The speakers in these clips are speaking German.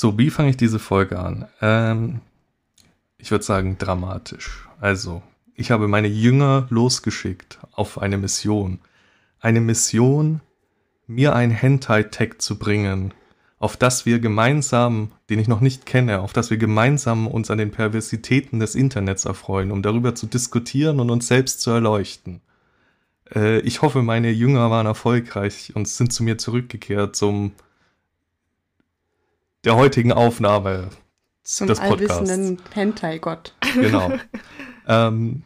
So, wie fange ich diese Folge an? Ähm, ich würde sagen dramatisch. Also, ich habe meine Jünger losgeschickt auf eine Mission. Eine Mission, mir ein Hentai-Tag zu bringen, auf das wir gemeinsam, den ich noch nicht kenne, auf das wir gemeinsam uns an den Perversitäten des Internets erfreuen, um darüber zu diskutieren und uns selbst zu erleuchten. Äh, ich hoffe, meine Jünger waren erfolgreich und sind zu mir zurückgekehrt zum der heutigen Aufnahme zum des allwissenden Hentai-Gott. Genau. ähm,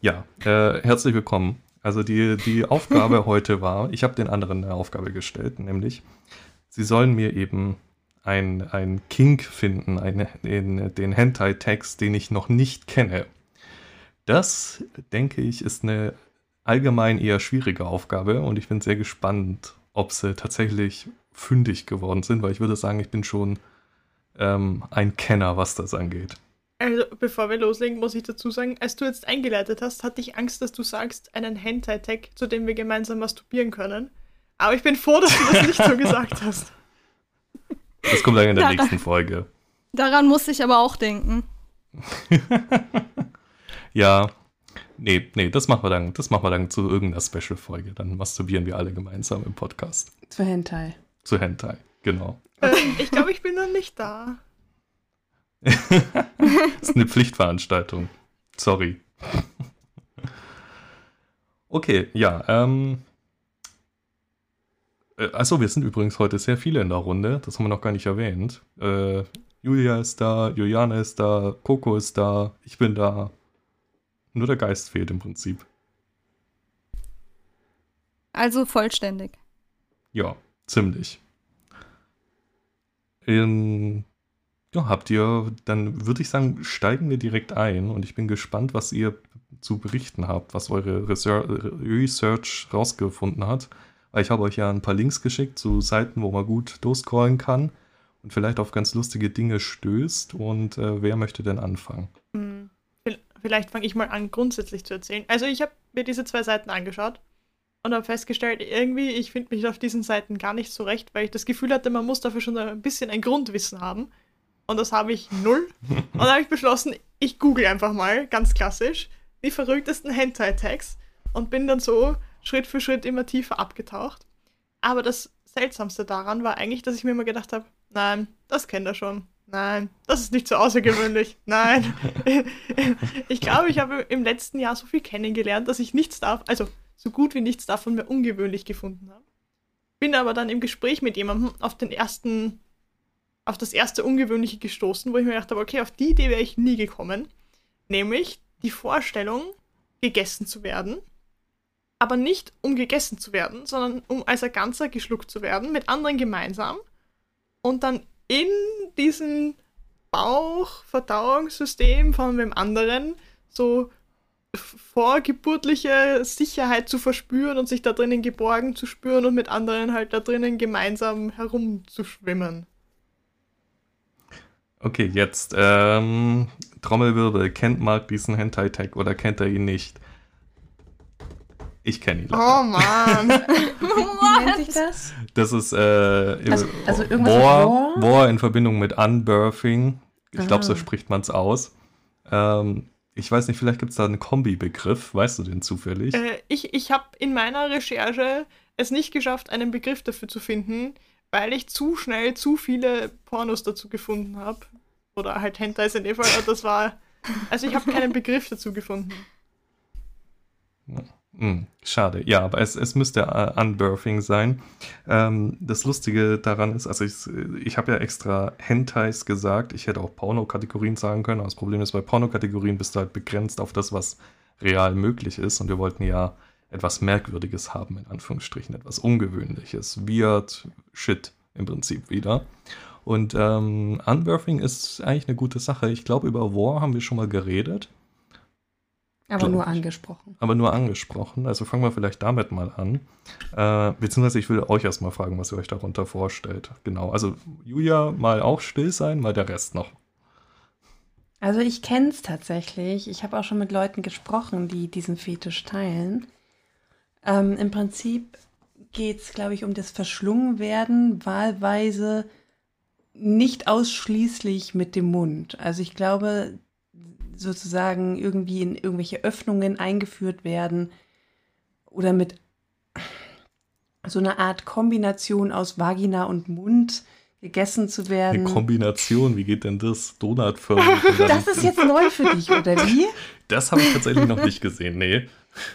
ja, äh, herzlich willkommen. Also die, die Aufgabe heute war, ich habe den anderen eine Aufgabe gestellt, nämlich sie sollen mir eben ein, ein Kink finden, eine, in, den Hentai-Text, den ich noch nicht kenne. Das, denke ich, ist eine allgemein eher schwierige Aufgabe und ich bin sehr gespannt, ob sie tatsächlich fündig geworden sind, weil ich würde sagen, ich bin schon ähm, ein Kenner, was das angeht. Also, bevor wir loslegen, muss ich dazu sagen, als du jetzt eingeleitet hast, hatte ich Angst, dass du sagst, einen Hentai-Tag, zu dem wir gemeinsam masturbieren können. Aber ich bin froh, dass du das nicht so gesagt hast. Das kommt dann in der daran, nächsten Folge. Daran musste ich aber auch denken. ja. Nee, nee, das machen wir dann, das machen wir dann zu irgendeiner Special-Folge. Dann masturbieren wir alle gemeinsam im Podcast. Zu Hentai. Zu Hentai, genau. Äh, ich glaube, ich bin noch nicht da. das ist eine Pflichtveranstaltung. Sorry. okay, ja, ähm, äh, Achso, wir sind übrigens heute sehr viele in der Runde. Das haben wir noch gar nicht erwähnt. Äh, Julia ist da, Juliane ist da, Coco ist da, ich bin da. Nur der Geist fehlt im Prinzip. Also vollständig. Ja, ziemlich. In, ja, habt ihr, dann würde ich sagen, steigen wir direkt ein und ich bin gespannt, was ihr zu berichten habt, was eure Research rausgefunden hat. Ich habe euch ja ein paar Links geschickt zu Seiten, wo man gut durchscrollen kann und vielleicht auf ganz lustige Dinge stößt. Und äh, wer möchte denn anfangen? Hm, vielleicht fange ich mal an, grundsätzlich zu erzählen. Also ich habe mir diese zwei Seiten angeschaut und habe festgestellt, irgendwie, ich finde mich auf diesen Seiten gar nicht so recht, weil ich das Gefühl hatte, man muss dafür schon ein bisschen ein Grundwissen haben. Und das habe ich null. und dann habe ich beschlossen, ich google einfach mal, ganz klassisch, die verrücktesten Hentai-Tags und bin dann so Schritt für Schritt immer tiefer abgetaucht. Aber das Seltsamste daran war eigentlich, dass ich mir immer gedacht habe, nein, das kennt er schon. Nein, das ist nicht so außergewöhnlich. Nein. ich glaube, ich habe im letzten Jahr so viel kennengelernt, dass ich nichts darf, also so gut wie nichts davon mehr ungewöhnlich gefunden habe. Bin aber dann im Gespräch mit jemandem auf den ersten, auf das erste Ungewöhnliche gestoßen, wo ich mir gedacht habe, okay, auf die Idee wäre ich nie gekommen. Nämlich die Vorstellung, gegessen zu werden aber nicht um gegessen zu werden, sondern um als ein Ganzer geschluckt zu werden, mit anderen gemeinsam und dann in diesem Bauchverdauungssystem von dem anderen so vorgeburtliche Sicherheit zu verspüren und sich da drinnen geborgen zu spüren und mit anderen halt da drinnen gemeinsam herumzuschwimmen. Okay, jetzt ähm, Trommelwirbel. Kennt Mark diesen Hentai-Tag oder kennt er ihn nicht? Ich kenne ihn. Leider. Oh Mann. Wie nennt sich das? Das ist äh, also, also irgendwas War, War? War in Verbindung mit Unbirthing. Ich glaube, so spricht man es aus. Ähm, ich weiß nicht, vielleicht gibt es da einen Kombi-Begriff. Weißt du den zufällig? Äh, ich ich habe in meiner Recherche es nicht geschafft, einen Begriff dafür zu finden, weil ich zu schnell zu viele Pornos dazu gefunden habe. Oder halt Hentai in dem Fall. Das war. Also ich habe keinen Begriff dazu gefunden. Ja. Hm, schade, ja, aber es, es müsste uh, Unbirthing sein. Ähm, das Lustige daran ist, also ich, ich habe ja extra Hentais gesagt, ich hätte auch Porno-Kategorien sagen können, aber das Problem ist, bei Porno-Kategorien bist du halt begrenzt auf das, was real möglich ist und wir wollten ja etwas Merkwürdiges haben, in Anführungsstrichen, etwas Ungewöhnliches, weird Shit im Prinzip wieder. Und ähm, Unbirthing ist eigentlich eine gute Sache. Ich glaube, über War haben wir schon mal geredet. Aber nur angesprochen. Aber nur angesprochen. Also fangen wir vielleicht damit mal an. Äh, beziehungsweise ich will euch erstmal fragen, was ihr euch darunter vorstellt. Genau. Also Julia mal auch still sein, mal der Rest noch. Also ich kenne es tatsächlich. Ich habe auch schon mit Leuten gesprochen, die diesen Fetisch teilen. Ähm, Im Prinzip geht es, glaube ich, um das Verschlungenwerden wahlweise nicht ausschließlich mit dem Mund. Also ich glaube, sozusagen irgendwie in irgendwelche Öffnungen eingeführt werden oder mit so einer Art Kombination aus Vagina und Mund gegessen zu werden. Eine Kombination, wie geht denn das? Donutförmig. das ist jetzt neu für dich, oder wie? Das habe ich tatsächlich noch nicht gesehen, nee.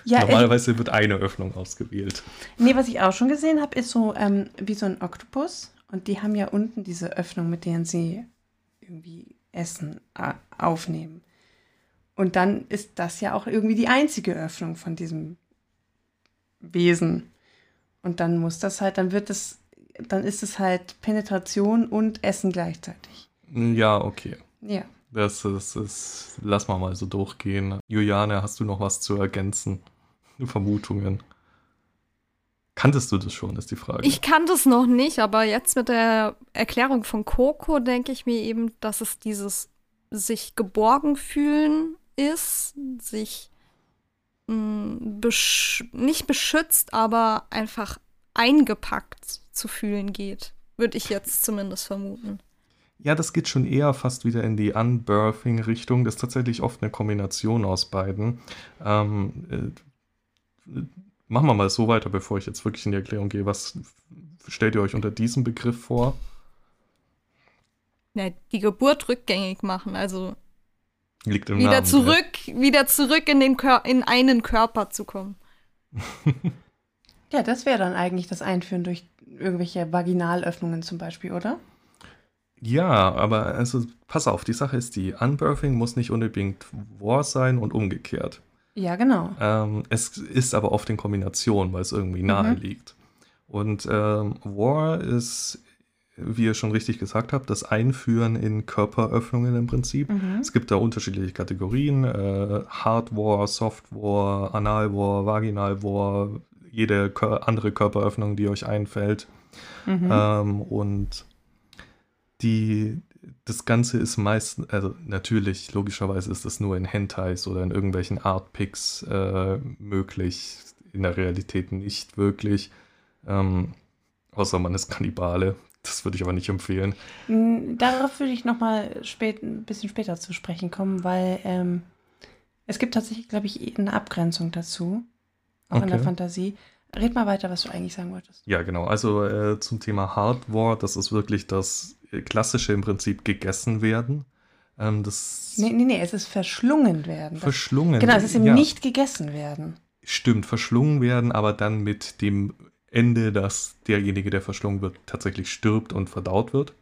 Ja, Normalerweise wird eine Öffnung ausgewählt. Nee, was ich auch schon gesehen habe, ist so ähm, wie so ein Oktopus. Und die haben ja unten diese Öffnung, mit denen sie irgendwie Essen äh, aufnehmen. Und dann ist das ja auch irgendwie die einzige Öffnung von diesem Wesen. Und dann muss das halt, dann wird es, dann ist es halt Penetration und Essen gleichzeitig. Ja, okay. Ja. Das ist, das lass mal mal so durchgehen. Juliane, hast du noch was zu ergänzen? Vermutungen? Kanntest du das schon, ist die Frage. Ich kannte es noch nicht, aber jetzt mit der Erklärung von Coco denke ich mir eben, dass es dieses sich geborgen fühlen ist, sich mh, hm, besch nicht beschützt, aber einfach eingepackt zu fühlen geht. Würde ich jetzt zumindest vermuten. Ja, das geht schon eher fast wieder in die Unbirthing-Richtung. Das ist tatsächlich oft eine Kombination aus beiden. Ähm, äh, machen wir mal so weiter, bevor ich jetzt wirklich in die Erklärung gehe. Was stellt ihr euch unter diesem Begriff vor? Ja, die Geburt rückgängig machen, also Liegt im wieder Namen, zurück, ja. wieder zurück in den Kör in einen Körper zu kommen. ja, das wäre dann eigentlich das Einführen durch irgendwelche Vaginalöffnungen zum Beispiel, oder? Ja, aber also pass auf, die Sache ist die, Unbirthing muss nicht unbedingt War sein und umgekehrt. Ja, genau. Ähm, es ist aber oft in Kombination, weil es irgendwie nahe mhm. liegt. Und ähm, War ist wie ihr schon richtig gesagt habt, das Einführen in Körperöffnungen im Prinzip. Mhm. Es gibt da unterschiedliche Kategorien: äh, Hard War, Soft War, Anal War, Vaginal War, jede Kör andere Körperöffnung, die euch einfällt. Mhm. Ähm, und die, das Ganze ist meistens, also natürlich, logischerweise ist das nur in Hentais oder in irgendwelchen Artpics äh, möglich, in der Realität nicht wirklich. Ähm, außer man ist Kannibale, das würde ich aber nicht empfehlen. Hm, darauf würde ich nochmal spät, ein bisschen später zu sprechen kommen, weil ähm, es gibt tatsächlich, glaube ich, eine Abgrenzung dazu, auch okay. in der Fantasie. Red mal weiter, was du eigentlich sagen wolltest. Ja, genau. Also äh, zum Thema Hardware, das ist wirklich das klassische im Prinzip gegessen werden. Ähm, das nee, nee, nee, es ist verschlungen werden. Verschlungen. Genau, es ist eben ja. nicht gegessen werden. Stimmt, verschlungen werden, aber dann mit dem Ende, dass derjenige, der verschlungen wird, tatsächlich stirbt und verdaut wird.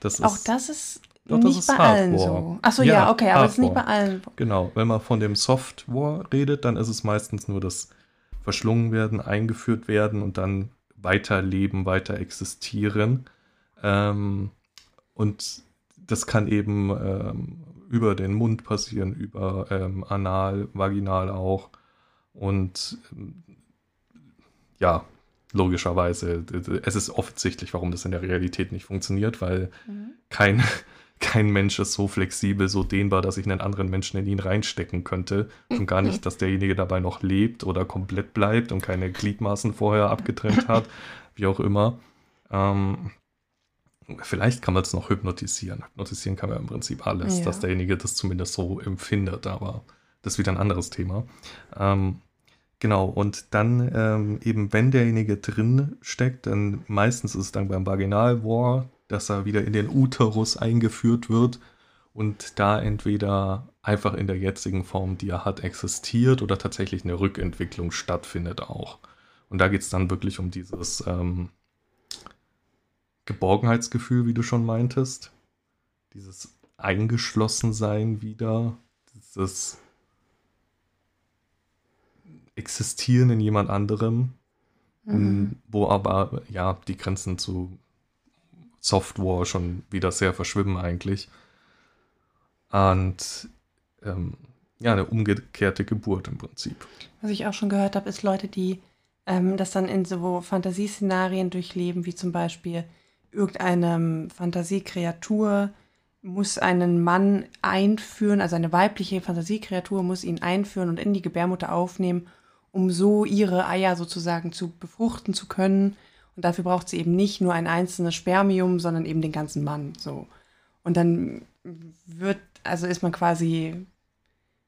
Das Auch ist, das ist doch, nicht das ist bei allen so. Achso, ja, ja, okay, aber es ist nicht bei allen. Genau, wenn man von dem Soft War redet, dann ist es meistens nur das verschlungen werden, eingeführt werden und dann weiterleben, weiter existieren. Ähm, und das kann eben ähm, über den Mund passieren, über ähm, anal, vaginal auch. Und ähm, ja, logischerweise. Es ist offensichtlich, warum das in der Realität nicht funktioniert, weil mhm. kein, kein Mensch ist so flexibel, so dehnbar, dass ich einen anderen Menschen in ihn reinstecken könnte. Und gar nicht, dass derjenige dabei noch lebt oder komplett bleibt und keine Gliedmaßen vorher abgetrennt hat, wie auch immer. Ähm, vielleicht kann man es noch hypnotisieren. Hypnotisieren kann man im Prinzip alles, ja. dass derjenige das zumindest so empfindet, aber das ist wieder ein anderes Thema. Ähm, Genau, und dann ähm, eben, wenn derjenige drin steckt, dann meistens ist es dann beim Vaginal War, dass er wieder in den Uterus eingeführt wird und da entweder einfach in der jetzigen Form, die er hat, existiert oder tatsächlich eine Rückentwicklung stattfindet auch. Und da geht es dann wirklich um dieses ähm, Geborgenheitsgefühl, wie du schon meintest. Dieses Eingeschlossensein wieder, dieses existieren in jemand anderem, mhm. wo aber ja die Grenzen zu Software schon wieder sehr verschwimmen eigentlich. Und ähm, ja, eine umgekehrte Geburt im Prinzip. Was ich auch schon gehört habe, ist Leute, die ähm, das dann in so Fantasieszenarien durchleben, wie zum Beispiel irgendeine Fantasiekreatur muss einen Mann einführen, also eine weibliche Fantasiekreatur muss ihn einführen und in die Gebärmutter aufnehmen um so ihre Eier sozusagen zu befruchten zu können. Und dafür braucht sie eben nicht nur ein einzelnes Spermium, sondern eben den ganzen Mann. So. Und dann wird, also ist man quasi,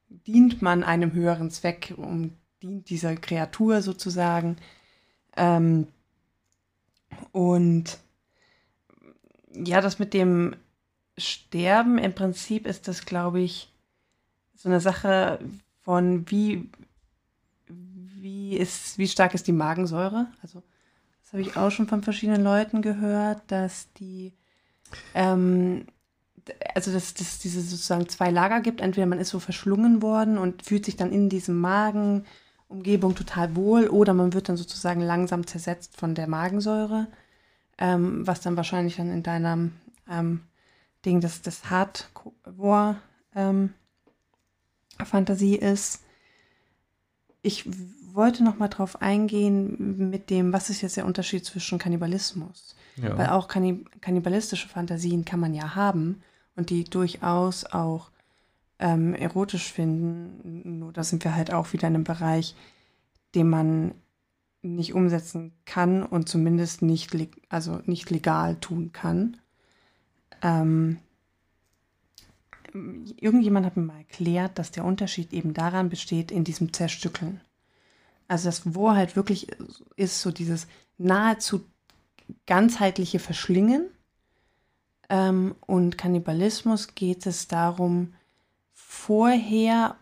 dient man einem höheren Zweck, um dient dieser Kreatur sozusagen. Ähm, und ja, das mit dem Sterben, im Prinzip ist das, glaube ich, so eine Sache von wie, wie, ist, wie stark ist die Magensäure. Also, das habe ich auch schon von verschiedenen Leuten gehört, dass die, ähm, also dass es diese sozusagen zwei Lager gibt. Entweder man ist so verschlungen worden und fühlt sich dann in diesem Magenumgebung total wohl oder man wird dann sozusagen langsam zersetzt von der Magensäure, ähm, was dann wahrscheinlich dann in deinem ähm, Ding des, des Hardcore ähm, ist. Ich wollte noch mal drauf eingehen mit dem, was ist jetzt der Unterschied zwischen Kannibalismus? Ja. Weil auch kannibalistische Fantasien kann man ja haben und die durchaus auch ähm, erotisch finden. Nur da sind wir halt auch wieder in einem Bereich, den man nicht umsetzen kann und zumindest nicht, also nicht legal tun kann. Ähm, irgendjemand hat mir mal erklärt, dass der Unterschied eben daran besteht, in diesem Zerstückeln. Also das Wo halt wirklich ist so dieses nahezu ganzheitliche Verschlingen. Ähm, und Kannibalismus geht es darum, vorher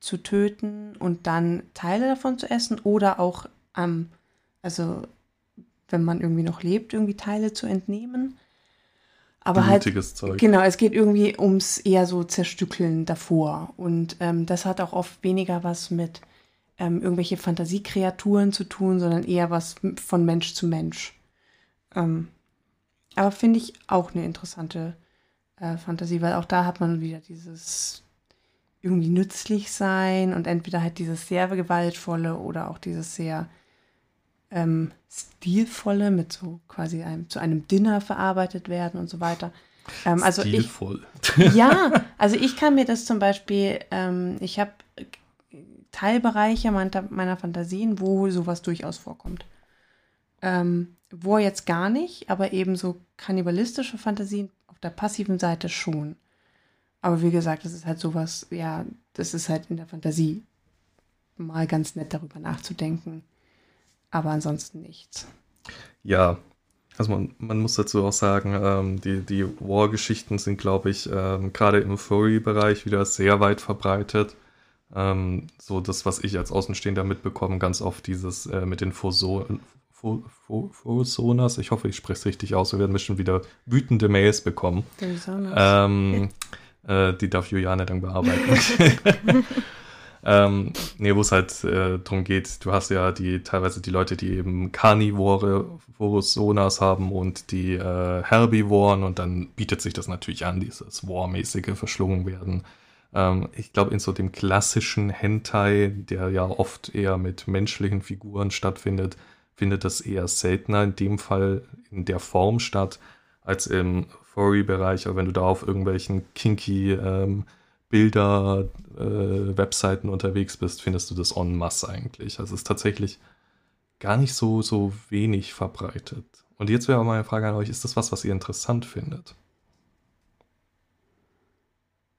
zu töten und dann Teile davon zu essen oder auch, ähm, also wenn man irgendwie noch lebt, irgendwie Teile zu entnehmen. Aber halt, Zeug. genau, es geht irgendwie ums eher so Zerstückeln davor. Und ähm, das hat auch oft weniger was mit ähm, irgendwelche Fantasiekreaturen zu tun, sondern eher was von Mensch zu Mensch. Ähm, aber finde ich auch eine interessante äh, Fantasie, weil auch da hat man wieder dieses irgendwie nützlich sein und entweder halt dieses sehr gewaltvolle oder auch dieses sehr ähm, stilvolle mit so quasi einem, zu einem Dinner verarbeitet werden und so weiter. Ähm, also Stilvoll. Ich, ja, also ich kann mir das zum Beispiel, ähm, ich habe Teilbereiche meiner, Fantasien, wo sowas durchaus vorkommt. Ähm, wo jetzt gar nicht, aber eben so kannibalistische Fantasien auf der passiven Seite schon. Aber wie gesagt, das ist halt sowas, ja, das ist halt in der Fantasie mal ganz nett darüber nachzudenken aber ansonsten nichts. Ja, also man, man muss dazu auch sagen, ähm, die, die War-Geschichten sind, glaube ich, ähm, gerade im Furry-Bereich wieder sehr weit verbreitet. Ähm, so das, was ich als Außenstehender mitbekomme, ganz oft dieses äh, mit den Fosonas. Ich hoffe, ich spreche es richtig aus. Wir werden bestimmt wieder wütende Mails bekommen. Ähm, äh, die darf Juliane dann bearbeiten. Ähm, nee, wo es halt äh, darum geht, du hast ja die teilweise die Leute, die eben Carnivore Sonas haben und die äh, Herbivoren und dann bietet sich das natürlich an, dieses War-mäßige verschlungen werden. Ähm, ich glaube, in so dem klassischen Hentai, der ja oft eher mit menschlichen Figuren stattfindet, findet das eher seltener in dem Fall in der Form statt als im Furry-Bereich. Aber wenn du da auf irgendwelchen kinky ähm, Bilder, äh, Webseiten unterwegs bist, findest du das en masse eigentlich. Also es ist tatsächlich gar nicht so, so wenig verbreitet. Und jetzt wäre meine Frage an euch, ist das was, was ihr interessant findet?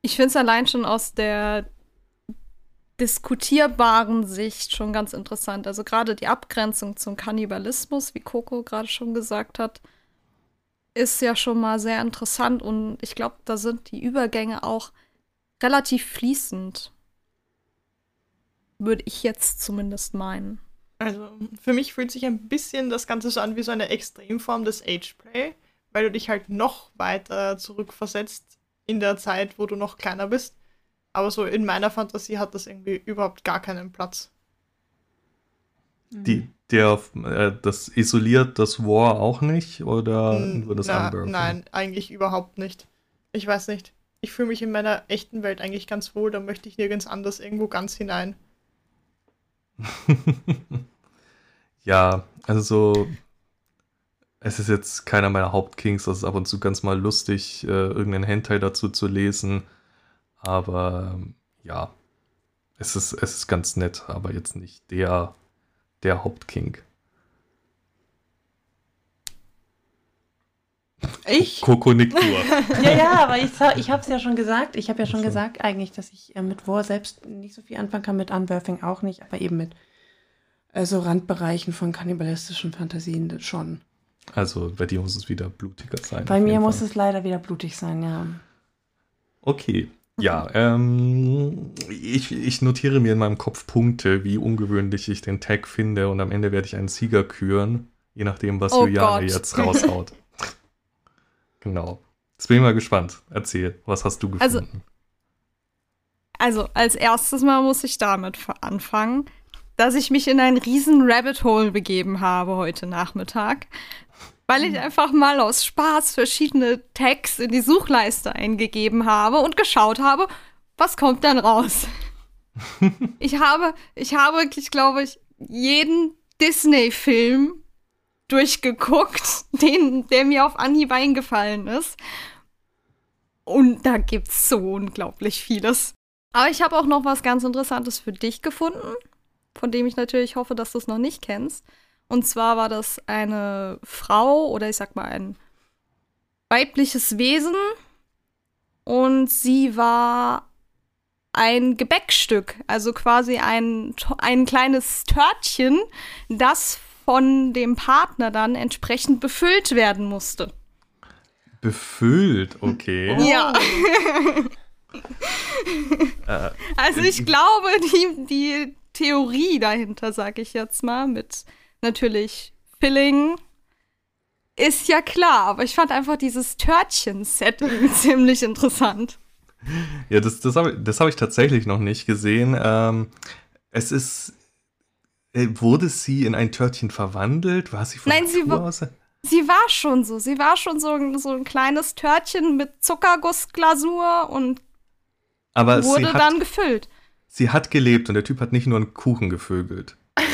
Ich finde es allein schon aus der diskutierbaren Sicht schon ganz interessant. Also gerade die Abgrenzung zum Kannibalismus, wie Coco gerade schon gesagt hat, ist ja schon mal sehr interessant und ich glaube, da sind die Übergänge auch relativ fließend. Würde ich jetzt zumindest meinen. Also für mich fühlt sich ein bisschen das Ganze so an wie so eine Extremform des Ageplay, weil du dich halt noch weiter zurückversetzt in der Zeit, wo du noch kleiner bist. Aber so in meiner Fantasie hat das irgendwie überhaupt gar keinen Platz. Die, der, äh, das isoliert das War auch nicht oder nur das Na, Nein, eigentlich überhaupt nicht. Ich weiß nicht ich fühle mich in meiner echten Welt eigentlich ganz wohl, da möchte ich nirgends anders irgendwo ganz hinein. ja, also so, es ist jetzt keiner meiner Hauptkings, das ist ab und zu ganz mal lustig, äh, irgendeinen Hentai dazu zu lesen, aber ja, es ist, es ist ganz nett, aber jetzt nicht der, der Hauptking. Ich? Kokoniktur. Ja, ja, aber ich, ich habe es ja schon gesagt. Ich habe ja schon Ach so. gesagt eigentlich, dass ich äh, mit War selbst nicht so viel anfangen kann, mit Unbirthing auch nicht, aber eben mit äh, so Randbereichen von kannibalistischen Fantasien schon. Also bei dir muss es wieder blutiger sein. Bei mir muss Fall. es leider wieder blutig sein, ja. Okay. Ja, ähm, ich, ich notiere mir in meinem Kopf Punkte, wie ungewöhnlich ich den Tag finde und am Ende werde ich einen Sieger küren, je nachdem, was Oh Juliane Gott. jetzt raushaut. genau. Jetzt bin ich mal gespannt. Erzähl, was hast du Also- gefunden? Also, als erstes Mal muss ich damit fa- anfangen, dass ich mich in einen riesen Rabbit Hole begeben habe heute Nachmittag, weil ich einfach mal aus Spaß verschiedene Tags in die Suchleiste eingegeben habe und geschaut habe, was kommt dann raus. ich habe, ich habe wirklich, glaube ich, jeden Disney-Film durchgeguckt, den, der mir auf Anhieb eingefallen ist. Und da gibt's so unglaublich vieles. Aber ich habe auch noch was ganz Interessantes für dich gefunden, von dem ich natürlich hoffe, dass du es noch nicht kennst. Und zwar war das eine Frau oder ich sag mal ein weibliches Wesen. Und sie war ein Gebäckstück, also quasi ein, ein kleines Törtchen, das von dem Partner dann entsprechend befüllt werden musste. Befüllt, okay. Ja. Äh, Also ich glaube, die, die Theorie dahinter, sag ich jetzt mal, mit natürlich Filling, ist ja klar. Aber ich fand einfach dieses Törtchen-Setting ziemlich interessant. Ja, das, das habe das hab ich tatsächlich noch nicht gesehen. Ähm, es ist. äh, Wurde sie in ein Törtchen verwandelt? War sie von Nein, sie Natur war- aus? Sie war schon so. Sie war schon so, ein- so ein kleines Törtchen mit Zuckergussglasur und Aber wurde sie hat, dann gefüllt. Sie hat gelebt und der Typ hat nicht nur einen Kuchen gevögelt. Nein,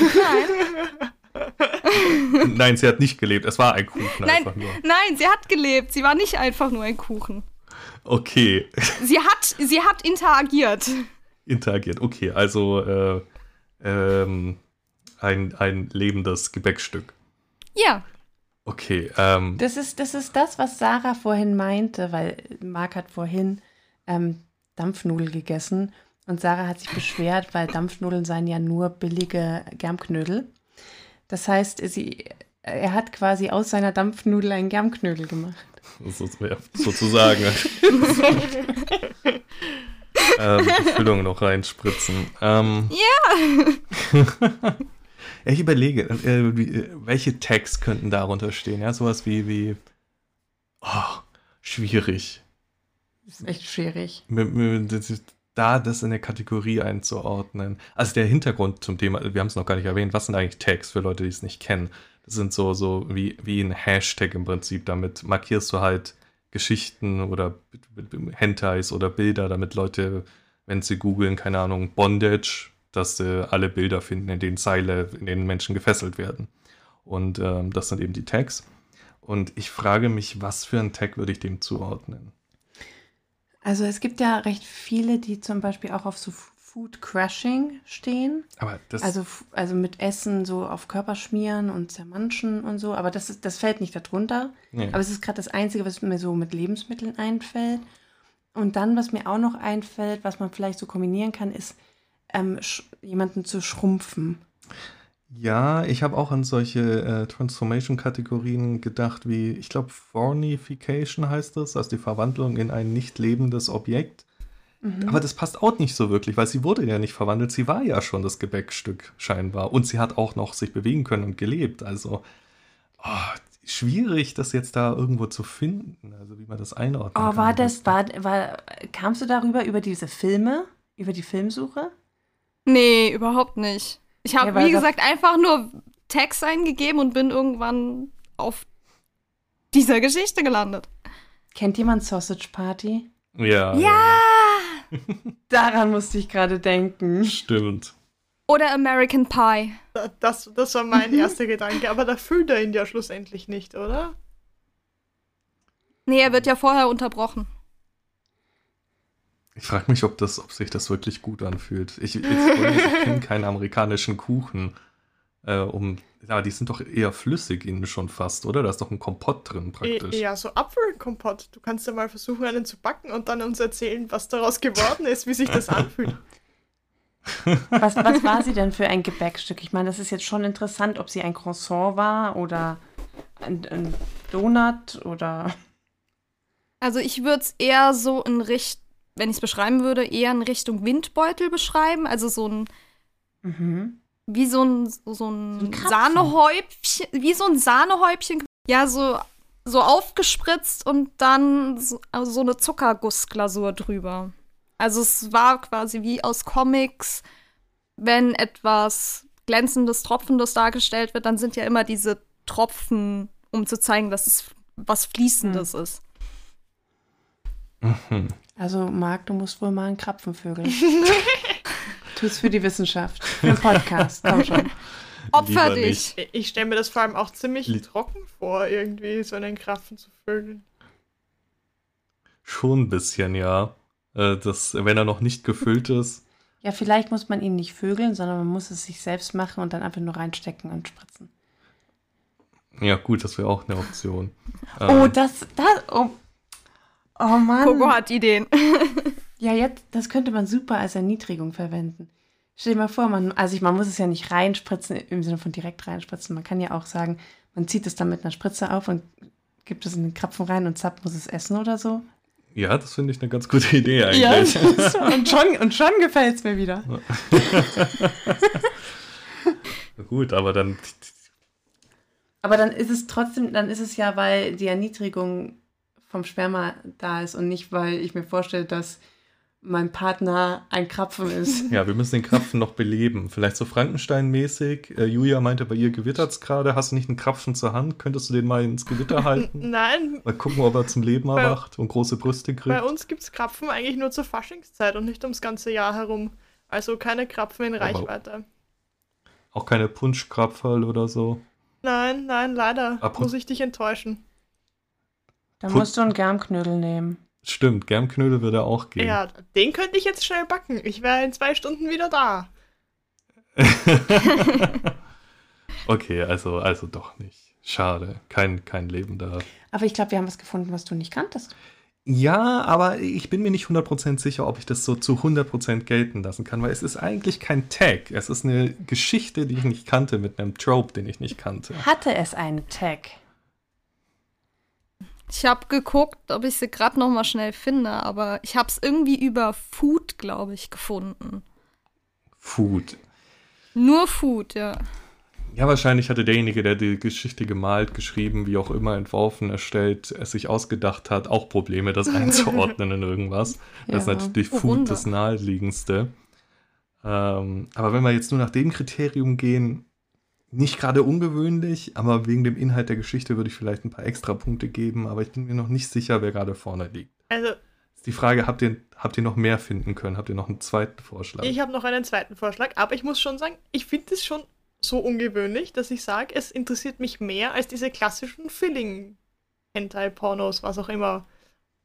Nein, sie hat nicht gelebt. Es war ein Kuchen Nein. einfach nur. nein, sie hat gelebt. Sie war nicht einfach nur ein Kuchen. Okay, Sie hat, sie hat interagiert. interagiert. Okay, also äh, ähm, ein, ein lebendes Gebäckstück. Ja, Okay, ähm, Das ist, das ist das, was Sarah vorhin meinte, weil Marc hat vorhin ähm, Dampfnudel gegessen und Sarah hat sich beschwert, weil Dampfnudeln seien ja nur billige Germknödel. Das heißt, sie, er hat quasi aus seiner Dampfnudel einen Germknödel gemacht. so, ja, sozusagen. ähm, die Füllung noch reinspritzen. Ähm, ja. ich überlege, äh, wie, äh, welche Tags könnten darunter stehen? Ja, sowas wie, wie, oh, schwierig. Das ist echt schwierig. Da das in der Kategorie einzuordnen. Also der Hintergrund zum Thema, wir haben es noch gar nicht erwähnt, was sind eigentlich Tags für Leute, die es nicht kennen? Das sind so, so wie, wie ein Hashtag im Prinzip. Damit markierst du halt Geschichten oder Hentais oder Bilder, damit Leute, wenn sie googeln, keine Ahnung, Bondage, dass sie alle Bilder finden, in denen Seile, in denen Menschen gefesselt werden. Und ähm, das sind eben die Tags. Und ich frage mich, was für einen Tag würde ich dem zuordnen? Also es gibt ja recht viele, die zum Beispiel auch auf so Food Crushing stehen. Aber das Also, also mit Essen so auf Körper schmieren und zermanschen und so. Aber das, ist, das fällt nicht darunter. nee. Aber es ist gerade das Einzige, was mir so mit Lebensmitteln einfällt. Und dann, was mir auch noch einfällt, was man vielleicht so kombinieren kann, ist ähm, jemanden zu schrumpfen. Ja, ich habe auch an solche äh, Transformation-Kategorien gedacht, wie, ich glaube, Fornification heißt das, also die Verwandlung in ein nicht lebendes Objekt. Mhm. Aber das passt auch nicht so wirklich, weil sie wurde ja nicht verwandelt, sie war ja schon das Gebäckstück scheinbar. Und sie hat auch noch sich bewegen können und gelebt. Also oh, schwierig, das jetzt da irgendwo zu finden, also wie man das einordnen kann. Oh, war das, war, war, kamst du darüber, über diese Filme, über die Filmsuche? Nee, überhaupt nicht. Ich habe, Ja, wie gesagt, einfach nur Tags eingegeben und bin irgendwann auf dieser Geschichte gelandet. Kennt jemand Sausage Party? Ja, Ja! Daran musste ich gerade denken. stimmt. Oder American Pie. Das, das war mein erster Gedanke, aber da fühlt er ihn ja schlussendlich nicht, oder? Nee, er wird ja vorher unterbrochen. Ich frage mich, ob, das, ob sich das wirklich gut anfühlt. Ich, ich, ich kenne keinen amerikanischen Kuchen. äh, um. Ja, die sind doch eher flüssig innen schon fast, oder? Da ist doch ein Kompott drin praktisch. E- Ja, so Apfelkompott. Du kannst ja mal versuchen, einen zu backen und dann uns erzählen, was daraus geworden ist, wie sich das anfühlt. Was, was war sie denn für ein Gebäckstück? Ich meine, das ist jetzt schon interessant, ob sie ein Croissant war oder ein, ein Donut oder. Also ich würde es eher so in Richtung, wenn ich es beschreiben würde, eher in Richtung Windbeutel beschreiben. Also so ein, Mhm. wie so ein, so ein So ein. Sahnehäubchen, wie so ein Sahnehäubchen. Ja, so, so aufgespritzt und dann so, also so eine Zuckergussglasur drüber. Also es war quasi wie aus Comics, wenn etwas glänzendes, tropfendes dargestellt wird, dann sind ja immer diese Tropfen, um zu zeigen, dass es was Fließendes ist. Mhm. Also, Marc, du musst wohl mal einen Krapfenvögel. Tu's für die Wissenschaft. Für den Podcast. Komm schon. Opfer Lieber dich. Ich- Ich stelle mir das vor allem auch ziemlich Li- trocken vor, irgendwie so einen Krapfen zu füllen. Schon ein bisschen, ja. Äh, das, wenn er noch nicht gefüllt ist. Ja, vielleicht muss man ihn nicht vögeln, sondern man muss es sich selbst machen und dann einfach nur reinstecken und spritzen. Ja, gut, das wäre auch eine Option. Oh, Ähm, das, das, oh, oh Mann. Kogo hat Ideen. Ja, jetzt, das könnte man super als Erniedrigung verwenden. Stell dir mal vor, man, also ich, man muss es ja nicht reinspritzen im Sinne von direkt reinspritzen. Man kann ja auch sagen, man zieht es dann mit einer Spritze auf und gibt es in den Krapfen rein und zapp muss es essen oder so. ja, das finde ich eine ganz gute Idee Ja, eigentlich. und schon, und schon gefällt es mir wieder. gut, aber dann. Aber dann ist es trotzdem, dann ist es ja, weil die Erniedrigung vom Sperma da ist und nicht, weil ich mir vorstelle, dass mein Partner ein Krapfen ist. Ja, wir müssen den Krapfen noch beleben. Vielleicht so Frankenstein-mäßig. Äh, Julia meinte, bei ihr gewittert's gerade. Hast du nicht einen Krapfen zur Hand? Könntest du den mal ins Gewitter halten? Nein, Mal gucken, ob er zum Leben Bei- erwacht und große Brüste bei kriegt. uns gibt es Krapfen eigentlich nur zur Faschingszeit und nicht ums ganze Jahr herum. Also keine Krapfen in Aber- Reichweite. Auch keine Punschkrapferl oder so. Nein, nein, leider. Ab- Muss ich dich enttäuschen. Dann Put- musst du einen Germknödel nehmen. Stimmt, Germknödel würde auch gehen. Ja, den könnte ich jetzt schnell backen. Ich wäre in zwei Stunden wieder da. okay, also, also doch nicht. Schade. Kein, kein Leben da. Aber ich glaube, wir haben was gefunden, was du nicht kanntest. Ja, aber ich bin mir nicht 100% sicher, ob ich das so zu 100% gelten lassen kann, weil es ist eigentlich kein Tag. Es ist eine Geschichte, die ich nicht kannte, mit einem Trope, den ich nicht kannte. Hatte es einen Tag? Ich habe geguckt, ob ich sie gerade noch mal schnell finde, aber ich habe es irgendwie über Food, glaube ich, gefunden. Food. Nur Food, ja. Ja, wahrscheinlich hatte derjenige, der die Geschichte gemalt, geschrieben, wie auch immer entworfen, erstellt, es sich ausgedacht hat, auch Probleme, das einzuordnen in irgendwas. Das ist Ja. natürlich Oh, Food Wunder. das naheliegendste. Ähm, aber wenn wir jetzt nur nach dem Kriterium gehen, nicht gerade ungewöhnlich, aber wegen dem Inhalt der Geschichte würde ich vielleicht ein paar extra Punkte geben, aber ich bin mir noch nicht sicher, wer gerade vorne liegt. Also, Ist die Frage, habt ihr, habt ihr noch mehr finden können? Habt ihr noch einen zweiten Vorschlag? ich habe noch einen zweiten Vorschlag, aber ich muss schon sagen, ich finde es schon so ungewöhnlich, dass ich sage, es interessiert mich mehr als diese klassischen Filling-Hentai-Pornos, was auch immer,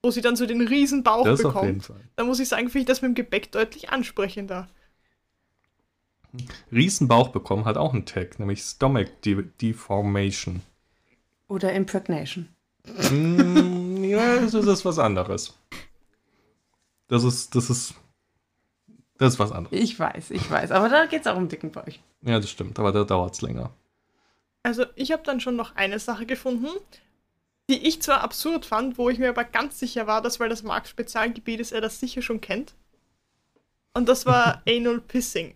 wo sie dann so den riesen Bauch das auf jeden bekommt. Fall. Da muss ich sagen, finde ich das mit dem Gebäck deutlich ansprechender. Riesenbauch bekommen hat auch einen Tag, nämlich Stomach De Deformation. Oder Impregnation? Mm, ja, das ist was anderes. Das ist, das ist, das ist was anderes. Ich weiß, ich weiß. Aber da geht es auch um dicken Bauch. Ja, das stimmt, aber da dauert es länger. Also ich habe dann schon noch eine Sache gefunden, die ich zwar absurd fand, wo ich mir aber ganz sicher war, dass weil das Marks Spezialgebiet ist, er das sicher schon kennt. Und das war Anal Pissing.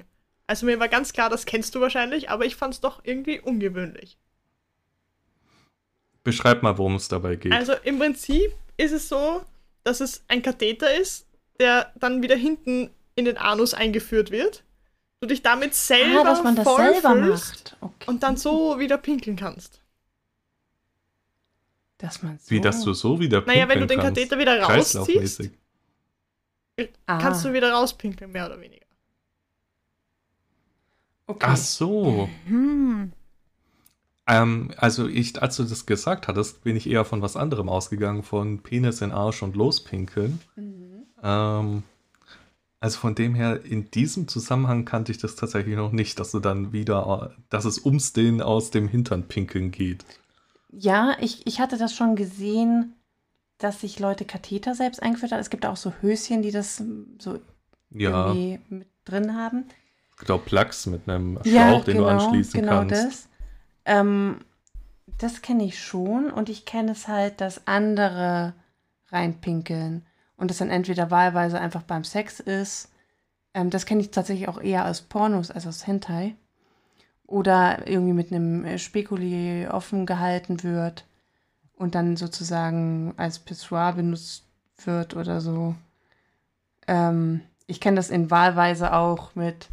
Also mir war ganz klar, das kennst du wahrscheinlich, aber ich fand es doch irgendwie ungewöhnlich. Beschreib mal, worum es dabei geht. Also im Prinzip ist es so, dass es ein Katheter ist, der dann wieder hinten in den Anus eingeführt wird. Du dich damit selber Ah, dass man das voll selber macht. Okay. und dann so wieder pinkeln kannst. Dass man so. Wie, dass du so wieder Naja, wenn du den pinkeln Katheter wieder kannst. rausziehst, kannst du wieder rauspinkeln, mehr oder weniger. Okay. Ach so. Hm. Ähm, also ich, als du das gesagt hattest, bin ich eher von was anderem ausgegangen, von Penis in Arsch und lospinkeln. Mhm. Ähm, Also von dem her, in diesem Zusammenhang kannte ich das tatsächlich noch nicht, dass du dann wieder, dass es ums den aus dem Hintern pinkeln geht. Ja, ich, ich hatte das schon gesehen, dass sich Leute Katheter selbst eingeführt haben. Es gibt auch so Höschen, die das so Ja, irgendwie mit drin haben. Auch Plugs mit einem Schlauch, Ja, den genau, du anschließen genau kannst. das. Ähm, das kenne ich schon und ich kenne es halt, dass andere reinpinkeln und es dann entweder wahlweise einfach beim Sex ist. Ähm, das kenne ich tatsächlich auch eher aus Pornos als aus Hentai. Oder irgendwie mit einem Spekuli offen gehalten wird und dann sozusagen als Pissoir benutzt wird oder so. Ähm, ich kenne das in wahlweise auch mit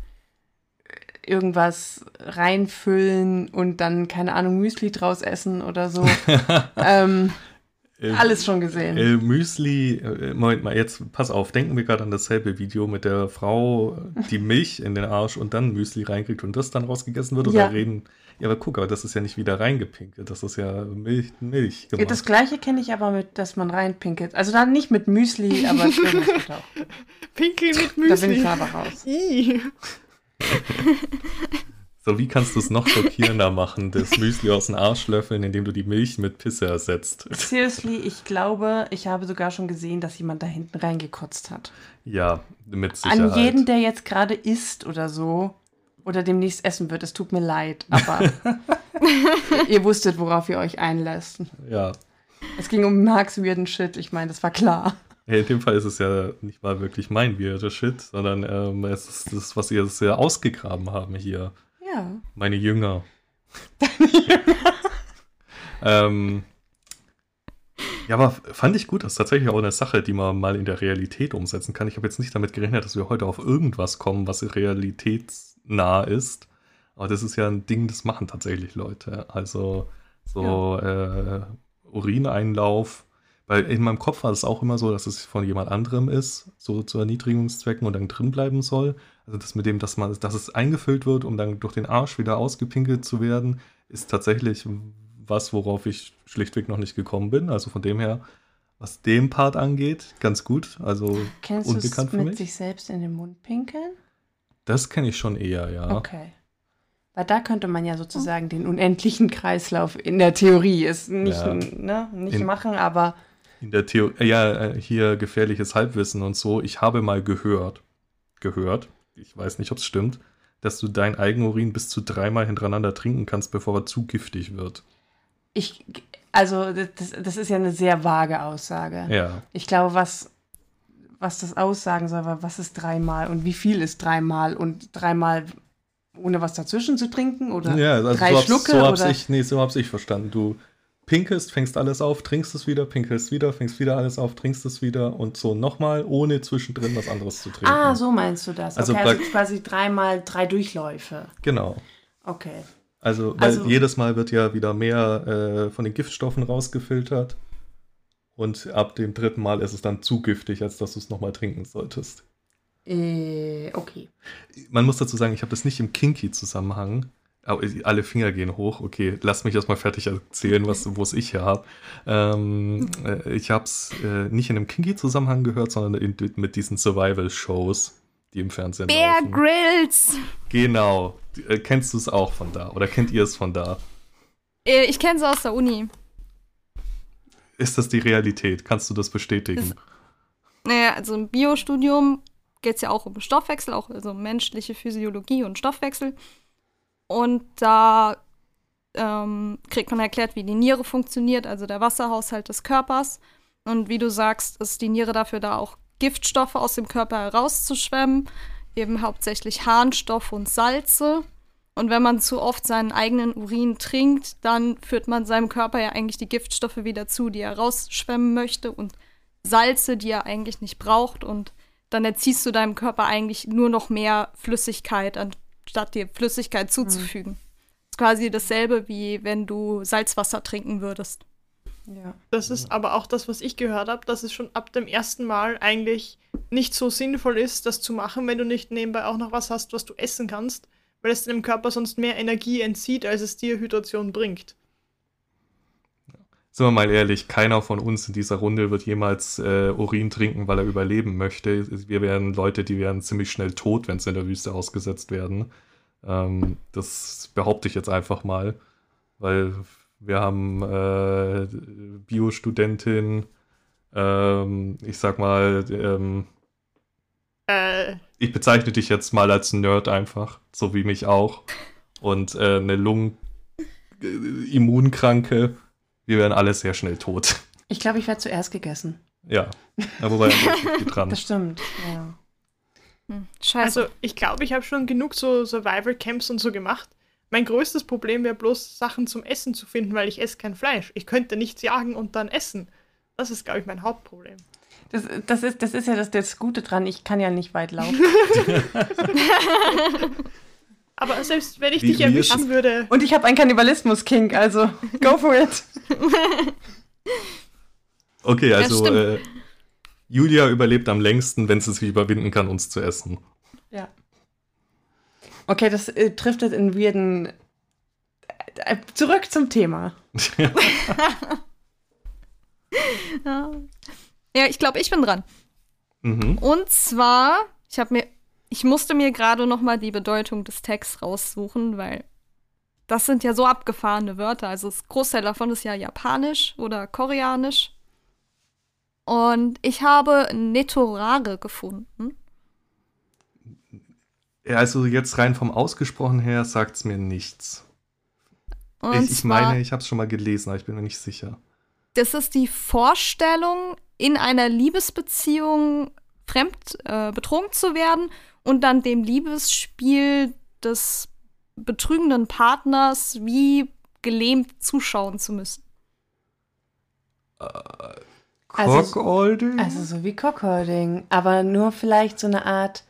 irgendwas reinfüllen und dann, keine Ahnung, Müsli draus essen oder so. ähm, Äh, alles schon gesehen. Äh, Müsli, äh, Moment mal, jetzt pass auf, denken wir gerade an dasselbe Video mit der Frau, die Milch in den Arsch und dann Müsli reinkriegt und das dann rausgegessen wird Ja. oder reden. Ja, aber guck, aber das ist ja nicht wieder reingepinkelt, das ist ja Milch, Milch gemacht. das gleiche kenne ich aber mit, dass man reinpinkelt. Also dann nicht mit Müsli, aber. Pinkeln mit Da bin ich Müsli. aber raus. So, wie kannst du es noch schockierender machen, das Müsli aus dem Arsch löffeln, indem du die Milch mit Pisse ersetzt? Seriously, ich glaube, ich habe sogar schon gesehen, dass jemand da hinten reingekotzt hat. Ja, mit Sicherheit. An jeden, der jetzt gerade isst oder so oder demnächst essen wird, es tut mir leid, aber ihr wusstet, worauf ihr euch einlässt. Ja, Es ging um Marks weirden Shit, ich meine, das war klar. In dem Fall ist es ja nicht mal wirklich mein weirder Shit, sondern ähm, es ist das, was ihr sehr ausgegraben haben hier. Ja. Meine Jünger. ähm, ja, aber fand ich gut. Das ist tatsächlich auch eine Sache, die man mal in der Realität umsetzen kann. Ich habe jetzt nicht damit gerechnet, dass wir heute auf irgendwas kommen, was realitätsnah ist. Aber das ist ja ein Ding, das machen tatsächlich Leute. Also so äh, Urineinlauf. Weil in meinem Kopf war es auch immer so, dass es von jemand anderem ist, so zu Erniedrigungszwecken und dann drin bleiben soll. Also das mit dem, dass man, dass es eingefüllt wird, um dann durch den Arsch wieder ausgepinkelt zu werden, ist tatsächlich was, worauf ich schlichtweg noch nicht gekommen bin. Also von dem her, was dem Part angeht, ganz gut. Also Kennst du es unbekannt für mit mich. sich selbst in den Mund pinkeln? Das kenne ich schon eher, ja. Okay. Weil da könnte man ja sozusagen den unendlichen Kreislauf in der Theorie ist nicht, Ja. ne, nicht In- machen, aber In der Theorie, ja, äh, hier gefährliches Halbwissen und so. Ich habe mal gehört, gehört, ich weiß nicht, ob es stimmt, dass du dein Eigenurin bis zu dreimal hintereinander trinken kannst, bevor er zu giftig wird. ich, also das, das ist ja eine sehr vage Aussage. Ja, Ich glaube, was, was das aussagen soll, war, was ist dreimal und wie viel ist dreimal und dreimal ohne was dazwischen zu trinken oder ja also drei so Schlucke so hab's oder ich, nee, so hab's ich verstanden. Du pinkelst, fängst alles auf, trinkst es wieder, pinkelst wieder, fängst wieder alles auf, trinkst es wieder und so nochmal, ohne zwischendrin was anderes zu trinken. Ah, so meinst du das. Also okay, also quasi dreimal drei Durchläufe. Genau. Okay. Also, weil Also- jedes Mal wird ja wieder mehr äh, von den Giftstoffen rausgefiltert. Und ab dem dritten Mal ist es dann zu giftig, als dass du es nochmal trinken solltest. Äh, okay. Man muss dazu sagen, ich habe das nicht im Kinky-Zusammenhang. Aber alle Finger gehen hoch. Okay, lass mich erstmal fertig erzählen, was wo es ich hier habe. Ähm, äh, ich habe es äh, nicht in einem Kinky-Zusammenhang gehört, sondern in, mit diesen Survival-Shows, die im Fernsehen Bear laufen. Grylls. Genau. Äh, kennst du es auch von da? Oder kennt ihr es von da? Äh, Ich kenne sie aus der Uni. Ist das die Realität? Kannst du das bestätigen? Naja, also im Biostudium geht es ja auch um Stoffwechsel, auch also menschliche Physiologie und Stoffwechsel. Und da ähm, kriegt man erklärt, wie die Niere funktioniert, also der Wasserhaushalt des Körpers. Und wie du sagst, ist die Niere dafür da, auch Giftstoffe aus dem Körper herauszuschwemmen, eben hauptsächlich Harnstoffe und Salze. Und wenn man zu oft seinen eigenen Urin trinkt, dann führt man seinem Körper ja eigentlich die Giftstoffe wieder zu, die er rausschwemmen möchte und Salze, die er eigentlich nicht braucht. Und dann erziehst du deinem Körper eigentlich nur noch mehr Flüssigkeit, anstatt dir Flüssigkeit zuzufügen. ist quasi dasselbe, wie wenn du Salzwasser trinken würdest. Ja. Das ist aber auch das, was ich gehört habe, dass es schon ab dem ersten Mal eigentlich nicht so sinnvoll ist, das zu machen, wenn du nicht nebenbei auch noch was hast, was du essen kannst, weil es deinem Körper sonst mehr Energie entzieht, als es dir Hydration bringt. Sind wir mal ehrlich, keiner von uns in dieser Runde wird jemals äh, Urin trinken, weil er überleben möchte. Wir wären Leute, die werden ziemlich schnell tot, wenn sie in der Wüste ausgesetzt werden. Ähm, das behaupte ich jetzt einfach mal, weil wir haben äh, Biostudentin, ähm, ich sag mal, ähm, Äh, ich bezeichne dich jetzt mal als Nerd einfach, so wie mich auch. Und äh, eine Lungen-Immunkranke. Wir wären alle sehr schnell tot. Ich glaube, ich werde zuerst gegessen. Ja, ja wobei ich dran. Das stimmt, ja. Hm, Scheiße. also ich glaube, ich habe schon genug so Survival-Camps und so gemacht. Mein größtes Problem wäre bloß, Sachen zum Essen zu finden, weil ich esse kein Fleisch. Ich könnte nichts jagen und dann essen. Das ist, glaube ich, mein Hauptproblem. Das, das, ist, das ist ja das, das Gute dran. Ich kann ja nicht weit laufen. Aber selbst wenn ich Wie- dich ist erwischen würde, Und ich habe einen Kannibalismus-Kink, also go for it. Okay, also stimmt. äh, Julia überlebt am längsten, wenn sie sich überwinden kann, uns zu essen. Ja. Okay, das äh, trifft jetzt in weirden. Äh, zurück zum Thema. ja. ja, ich glaube, ich bin dran. mhm. Und zwar, ich habe mir, ich musste mir gerade noch mal die Bedeutung des Texts raussuchen, weil das sind ja so abgefahrene Wörter. Also das Großteil davon ist ja japanisch oder koreanisch. Und ich habe Netorare gefunden. Ja, also jetzt rein vom Ausgesprochen her sagt es mir nichts. Und Ich, ich meine, ich habe es schon mal gelesen, aber ich bin mir nicht sicher. das ist die Vorstellung, in einer Liebesbeziehung fremd äh, betrogen zu werden und dann dem Liebesspiel des betrügenden Partners wie gelähmt zuschauen zu müssen. Also- Cockolding? Also so wie Cockholding, aber nur vielleicht so eine Art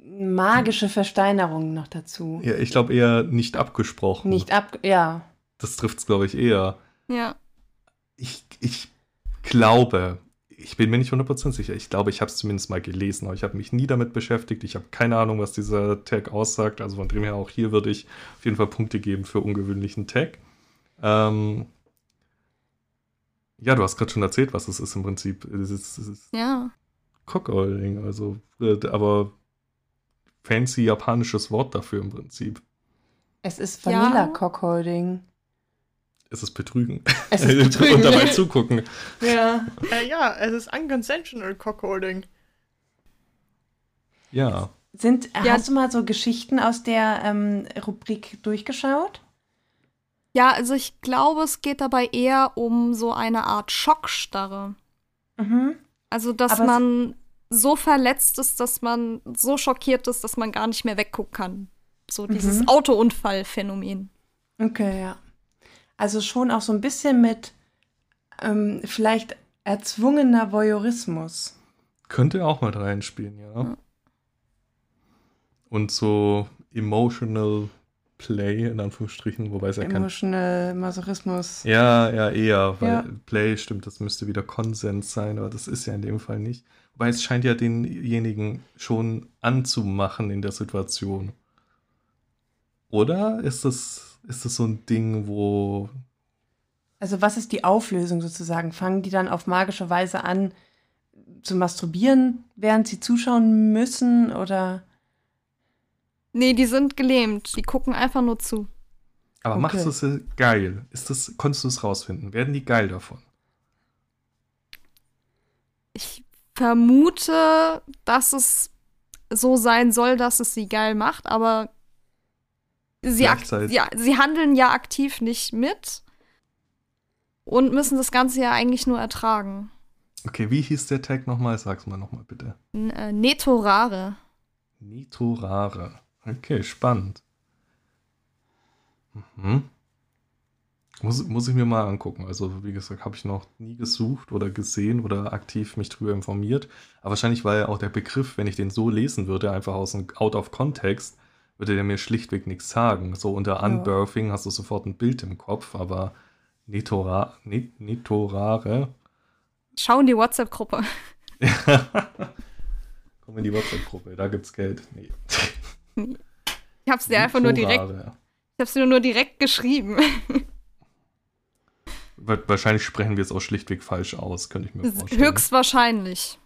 magische Versteinerung noch dazu. ja, ich glaube eher nicht abgesprochen. Nicht ab, ja. Das trifft es, glaube ich, eher. Ja. Ich, ich glaube, ich bin mir nicht 100% sicher. Ich glaube, ich habe es zumindest mal gelesen, aber ich habe mich nie damit beschäftigt. Ich habe keine Ahnung, was dieser Tag aussagt. Also von dem her auch hier würde ich auf jeden Fall Punkte geben für ungewöhnlichen Tag. Ähm, ja, du hast gerade schon erzählt, was es ist im Prinzip. Es ist, es ist Ja. Cockolding, also, äh, aber fancy japanisches Wort dafür im Prinzip. Es ist Ja. Vanilla Cockholding. Es ist Betrügen. Es ist Betrügen. Und dabei zugucken. ja. äh, ja, es ist unconsensual Cockholding. Ja. Sind, Ja. Hast du mal so Geschichten aus der ähm, Rubrik durchgeschaut? Ja, also ich glaube, es geht dabei eher um so eine Art Schockstarre. Mhm. Also, dass Aber man so verletzt ist, dass man so schockiert ist, dass man gar nicht mehr weggucken kann. So dieses Mhm. Autounfallphänomen. Okay, ja. Also schon auch so ein bisschen mit ähm, vielleicht erzwungener Voyeurismus. Könnte auch mit reinspielen, ja. Ja. Und so emotional Play, in Anführungsstrichen, wobei es ja kein. Emotional Masochismus. Ja, ja, eher, weil Ja. Play stimmt, das müsste wieder Konsens sein, aber das ist ja in dem Fall nicht. Wobei es scheint ja denjenigen schon anzumachen in der Situation. Oder ist das, ist das so ein Ding, wo. Also was ist die Auflösung sozusagen? Fangen die dann auf magische Weise an zu masturbieren, während sie zuschauen müssen? Oder Nee, die sind gelähmt. Die gucken einfach nur zu. Aber Okay. machst du es geil? Ist das, konntest du es rausfinden? Werden die geil davon? Ich vermute, dass es so sein soll, dass es sie geil macht, aber sie, ja, sie handeln ja aktiv nicht mit und müssen das Ganze ja eigentlich nur ertragen. Okay, wie hieß der Tag nochmal? Sag's mal nochmal bitte. N äh, Netorare. Nitorare. Okay, spannend. Mhm. Muss, muss ich mir mal angucken. Also, wie gesagt, habe ich noch nie gesucht oder gesehen oder aktiv mich drüber informiert. Aber wahrscheinlich war ja auch der Begriff, wenn ich den so lesen würde, einfach aus dem Out of Context, würde der mir schlichtweg nichts sagen. So unter Ja. Unbirthing hast du sofort ein Bild im Kopf, aber Nitora, Nit- Nitorare. Schau in die WhatsApp-Gruppe. Komm in die WhatsApp-Gruppe, da gibt's Geld. Nee. Ich hab's dir einfach nur direkt, ich hab's dir nur direkt geschrieben. Wa- Wahrscheinlich sprechen wir es auch schlichtweg falsch aus, könnte ich mir vorstellen. Höchstwahrscheinlich.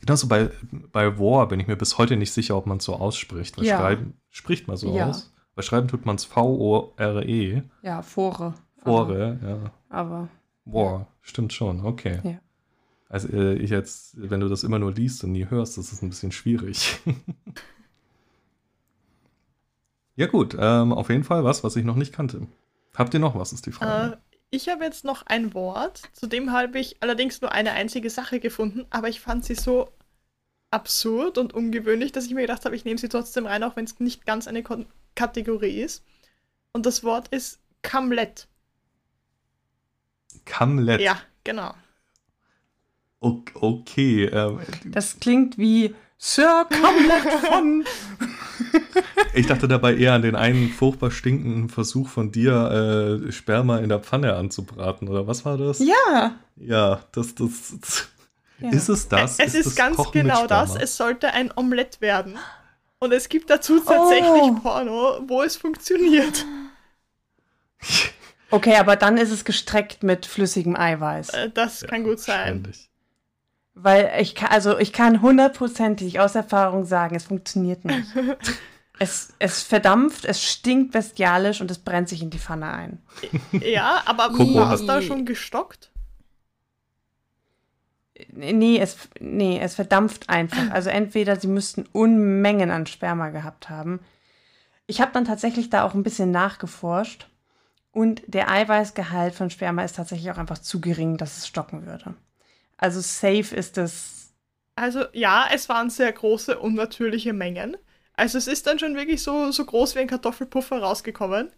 Genauso bei, bei War bin ich mir bis heute nicht sicher, ob man es so ausspricht. Weil Ja. schreiben spricht man so Ja. aus. Bei Schreiben tut man es V-O-R-E. Ja, Fore. Fore, ja. Aber, War, stimmt schon, okay. Ja. Also äh, ich jetzt, wenn du das immer nur liest und nie hörst, das ist ein bisschen schwierig. ja gut, ähm, auf jeden Fall was, was ich noch nicht kannte. Habt ihr noch was, ist die Frage. Äh, ich habe jetzt noch ein Wort, zu dem habe ich allerdings nur eine einzige Sache gefunden, aber ich fand sie so absurd und ungewöhnlich, dass ich mir gedacht habe, ich nehme sie trotzdem rein, auch wenn es nicht ganz eine Kon Kategorie ist. Und das Wort ist Kamlet. Kamlet. Ja, genau. O- Okay, ähm, das klingt wie Sir Camlet von. ich dachte dabei eher an den einen furchtbar stinkenden Versuch von dir, äh, Sperma in der Pfanne anzubraten, oder was war das? Ja. Ja, das, das, das ja. ist es das? es ist, das ganz Kochen genau das. Es sollte ein Omelett werden. Und es gibt dazu tatsächlich Oh. Porno, wo es funktioniert. Okay, aber dann ist es gestreckt mit flüssigem Eiweiß. Äh, Das kann gut sein. Wahrscheinlich. Weil ich kann, also ich kann hundertprozentig aus Erfahrung sagen, es funktioniert nicht. es, es verdampft, es stinkt bestialisch und es brennt sich in die Pfanne ein. Ja, aber Coco es da schon gestockt? Nee, es, nee, es verdampft einfach. Also entweder sie müssten Unmengen an Sperma gehabt haben. Ich habe dann tatsächlich da auch ein bisschen nachgeforscht. Und der Eiweißgehalt von Sperma ist tatsächlich auch einfach zu gering, dass es stocken würde. Also safe ist es. Also ja, es waren sehr große, unnatürliche Mengen. Also es ist dann schon wirklich so, so groß wie ein Kartoffelpuffer rausgekommen.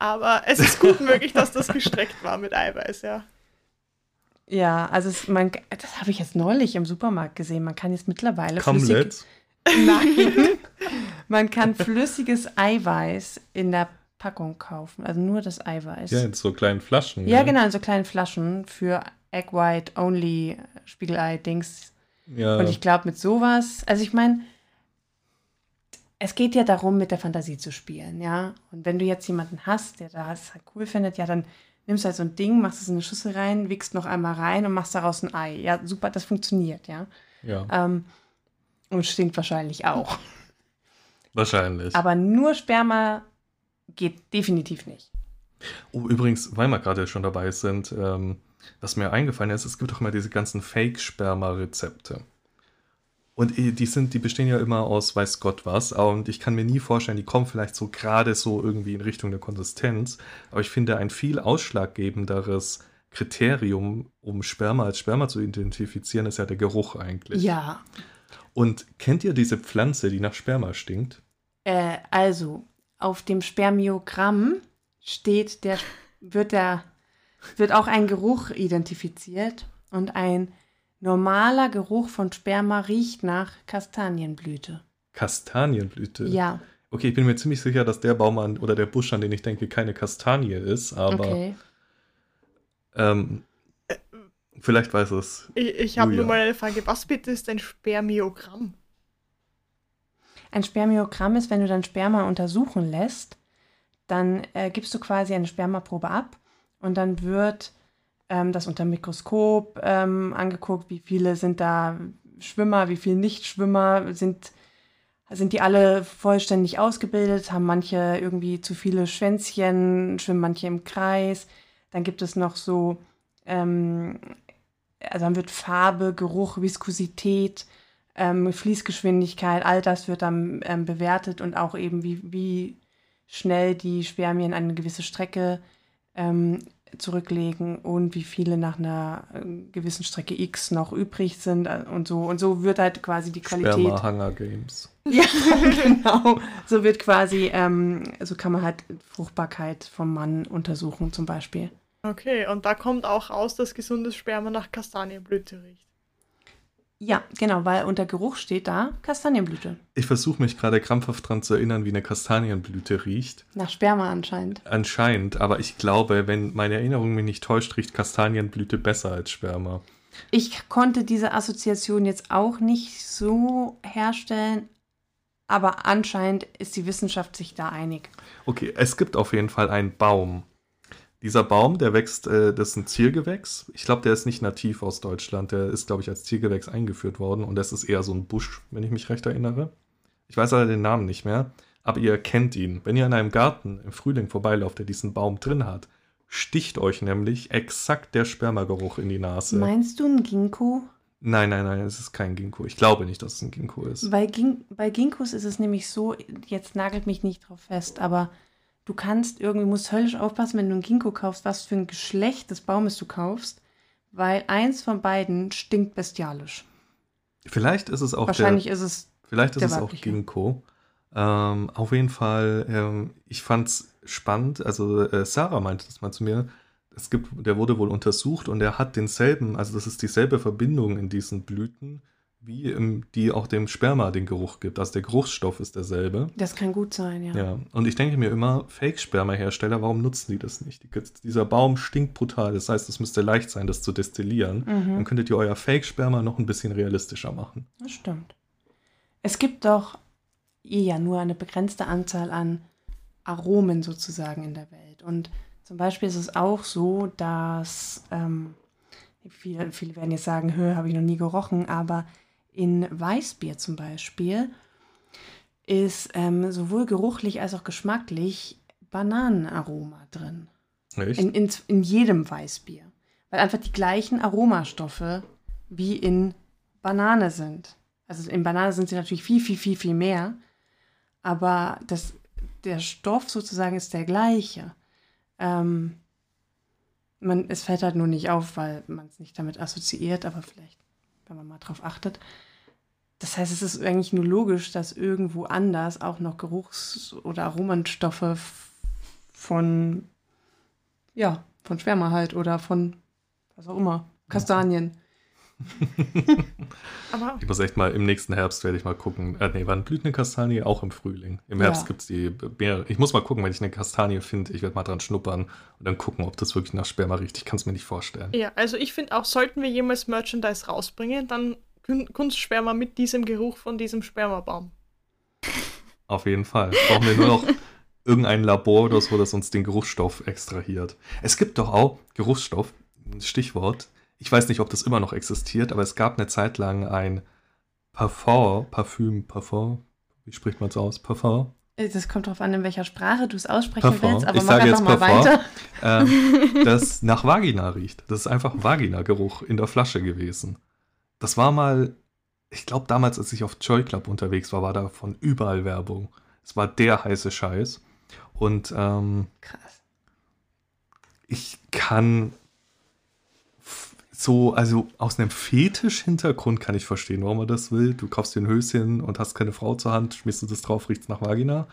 Aber es ist gut möglich, dass das gestreckt war mit Eiweiß, ja. Ja, also es, man, das habe ich jetzt neulich im Supermarkt gesehen. Man kann jetzt mittlerweile flüssig, Kamlet. Nein. Man kann flüssiges Eiweiß in der Packung kaufen. Also nur das Eiweiß. Ja, in so kleinen Flaschen. Ja, ne? genau, in so kleinen Flaschen für Egg White Only Spiegelei-Dings. Ja. Und ich glaube, mit sowas, also ich meine, es geht ja darum, mit der Fantasie zu spielen, ja. Und wenn du jetzt jemanden hast, der das halt cool findet, ja, dann nimmst du halt so ein Ding, machst es in eine Schüssel rein, wickst noch einmal rein und machst daraus ein Ei. Ja, super, das funktioniert, ja. ja, Ähm, und stinkt wahrscheinlich auch. wahrscheinlich. Aber nur Sperma geht definitiv nicht. Oh, übrigens, weil wir gerade schon dabei sind, ähm, was mir eingefallen ist, es gibt doch immer diese ganzen Fake-Sperma-Rezepte. Und die sind, die bestehen ja immer aus weiß Gott was. Und ich kann mir nie vorstellen, die kommen vielleicht so gerade so irgendwie in Richtung der Konsistenz. Aber ich finde, ein viel ausschlaggebenderes Kriterium, um Sperma als Sperma zu identifizieren, ist ja der Geruch eigentlich. Ja. Und kennt ihr diese Pflanze, die nach Sperma stinkt? Äh, also, auf dem Spermiogramm steht der, wird der, wird auch ein Geruch identifiziert und ein normaler Geruch von Sperma riecht nach Kastanienblüte. Kastanienblüte. Ja, Okay, ich bin mir ziemlich sicher, dass der Baum an, oder der Busch, an den ich denke, keine Kastanie ist, aber okay. ähm, vielleicht weiß es. Ich, ich habe nur mal eine Frage. Was bitte ist ein Spermiogramm? Ein Spermiogramm ist, wenn du dein Sperma untersuchen lässt, dann äh, gibst du quasi eine Spermaprobe ab und dann wird ähm, das unter dem Mikroskop ähm, angeguckt, wie viele sind da Schwimmer, wie viele Nichtschwimmer, sind, sind die alle vollständig ausgebildet, haben manche irgendwie zu viele Schwänzchen, schwimmen manche im Kreis. Dann gibt es noch so, ähm, also dann wird Farbe, Geruch, Viskosität, ähm, Fließgeschwindigkeit, all das wird dann ähm, bewertet und auch eben, wie, wie schnell die Spermien eine gewisse Strecke ähm, zurücklegen und wie viele nach einer äh, gewissen Strecke X noch übrig sind äh, und so. Und so wird halt quasi die Qualität. Sperma Hunger Games. Ja, genau. So wird quasi, ähm, so kann man halt Fruchtbarkeit vom Mann untersuchen, zum Beispiel. Okay, und da kommt auch raus, dass gesundes Sperma nach Kastanienblüte riecht. Ja, genau, weil unter Geruch steht da Kastanienblüte. Ich versuche mich gerade krampfhaft dran zu erinnern, wie eine Kastanienblüte riecht. Nach Sperma anscheinend. Anscheinend, aber ich glaube, wenn meine Erinnerung mich nicht täuscht, riecht Kastanienblüte besser als Sperma. Ich konnte diese Assoziation jetzt auch nicht so herstellen, aber anscheinend ist die Wissenschaft sich da einig. Okay, es gibt auf jeden Fall einen Baum, Dieser Baum, der wächst, äh, das ist ein Ziergewächs. Ich glaube, der ist nicht nativ aus Deutschland. Der ist, glaube ich, als Ziergewächs eingeführt worden. Und das ist eher so ein Busch, wenn ich mich recht erinnere. Ich weiß leider den Namen nicht mehr. Aber ihr kennt ihn. Wenn ihr in einem Garten im Frühling vorbeilauft, der diesen Baum drin hat, sticht euch nämlich exakt der Spermageruch in die Nase. Meinst du ein Ginkgo? Nein, nein, nein, es ist kein Ginkgo. Ich glaube nicht, dass es ein Ginkgo ist. Bei, Gin bei Ginkgos ist es nämlich so, jetzt nagelt mich nicht drauf fest, aber du kannst irgendwie, musst höllisch aufpassen, wenn du ein Ginkgo kaufst, was für ein Geschlecht des Baumes du kaufst, weil eins von beiden stinkt bestialisch. Vielleicht ist es auch Wahrscheinlich der, ist es, vielleicht ist es auch. Ginkgo. Ähm, auf jeden Fall, ähm, ich fand's spannend. Also äh, Sarah meinte das mal zu mir. Es gibt, der wurde wohl untersucht und er hat denselben, also das ist dieselbe Verbindung in diesen Blüten, wie im, die auch dem Sperma den Geruch gibt. Also der Geruchsstoff ist derselbe. das kann gut sein, ja. Ja, und ich denke mir immer, Fake-Sperma-Hersteller, warum nutzen die das nicht? Die, dieser Baum stinkt brutal, das heißt, es müsste leicht sein, das zu destillieren. Dann Mhm, könntet ihr euer Fake-Sperma noch ein bisschen realistischer machen. das stimmt. Es gibt doch eh ja nur eine begrenzte Anzahl an Aromen sozusagen in der Welt. Und zum Beispiel ist es auch so, dass ähm, viele, viele werden jetzt sagen, hö, habe ich noch nie gerochen, aber in Weißbier zum Beispiel ist ähm, sowohl geruchlich als auch geschmacklich Bananenaroma drin. Echt? In, in, in jedem Weißbier. Weil einfach die gleichen Aromastoffe wie in Banane sind. Also in Banane sind sie natürlich viel, viel, viel, viel mehr. Aber das, der Stoff sozusagen ist der gleiche. Ähm, man, es fällt halt nur nicht auf, weil man es nicht damit assoziiert, aber vielleicht, wenn man mal drauf achtet. Das heißt, es ist eigentlich nur logisch, dass irgendwo anders auch noch Geruchs- oder Aromenstoffe von, ja, von Schwärmer halt oder von was auch immer, Kastanien. Aber Ich muss echt mal, im nächsten Herbst werde ich mal gucken. Äh, nee, wann blüht eine Kastanie? Auch im Frühling. Im Herbst Ja. gibt es die Beere. Ich muss mal gucken, wenn ich eine Kastanie finde. Ich werde mal dran schnuppern und dann gucken, ob das wirklich nach Sperma riecht. Ich kann es mir nicht vorstellen. ja, also ich finde auch, sollten wir jemals Merchandise rausbringen, dann Kun- Kunstsperma mit diesem Geruch von diesem Spermabaum. Auf jeden Fall. Brauchen wir nur noch irgendein Labor oder so, das uns den Geruchsstoff extrahiert. Es gibt doch auch Geruchsstoff, Stichwort. Ich weiß nicht, ob das immer noch existiert, aber es gab eine Zeit lang ein Parfum, Parfüm, Parfum. Wie spricht man es aus? Parfum. Äh, Das kommt darauf an, in welcher Sprache du es aussprechen Parfum. willst, aber Ich mach sage einfach jetzt mal Parfum. weiter. ähm, das nach Vagina riecht. Das ist einfach Vagina-Geruch in der Flasche gewesen. Das war mal, ich glaube damals, als ich auf Joy Club unterwegs war, war da von überall Werbung. Es war der heiße Scheiß. Und ähm, Krass. ich kann so, also aus einem Fetisch-Hintergrund kann ich verstehen, warum man das will. Du kaufst dir ein Höschen und hast keine Frau zur Hand, schmierst du das drauf, riecht's nach Vagina.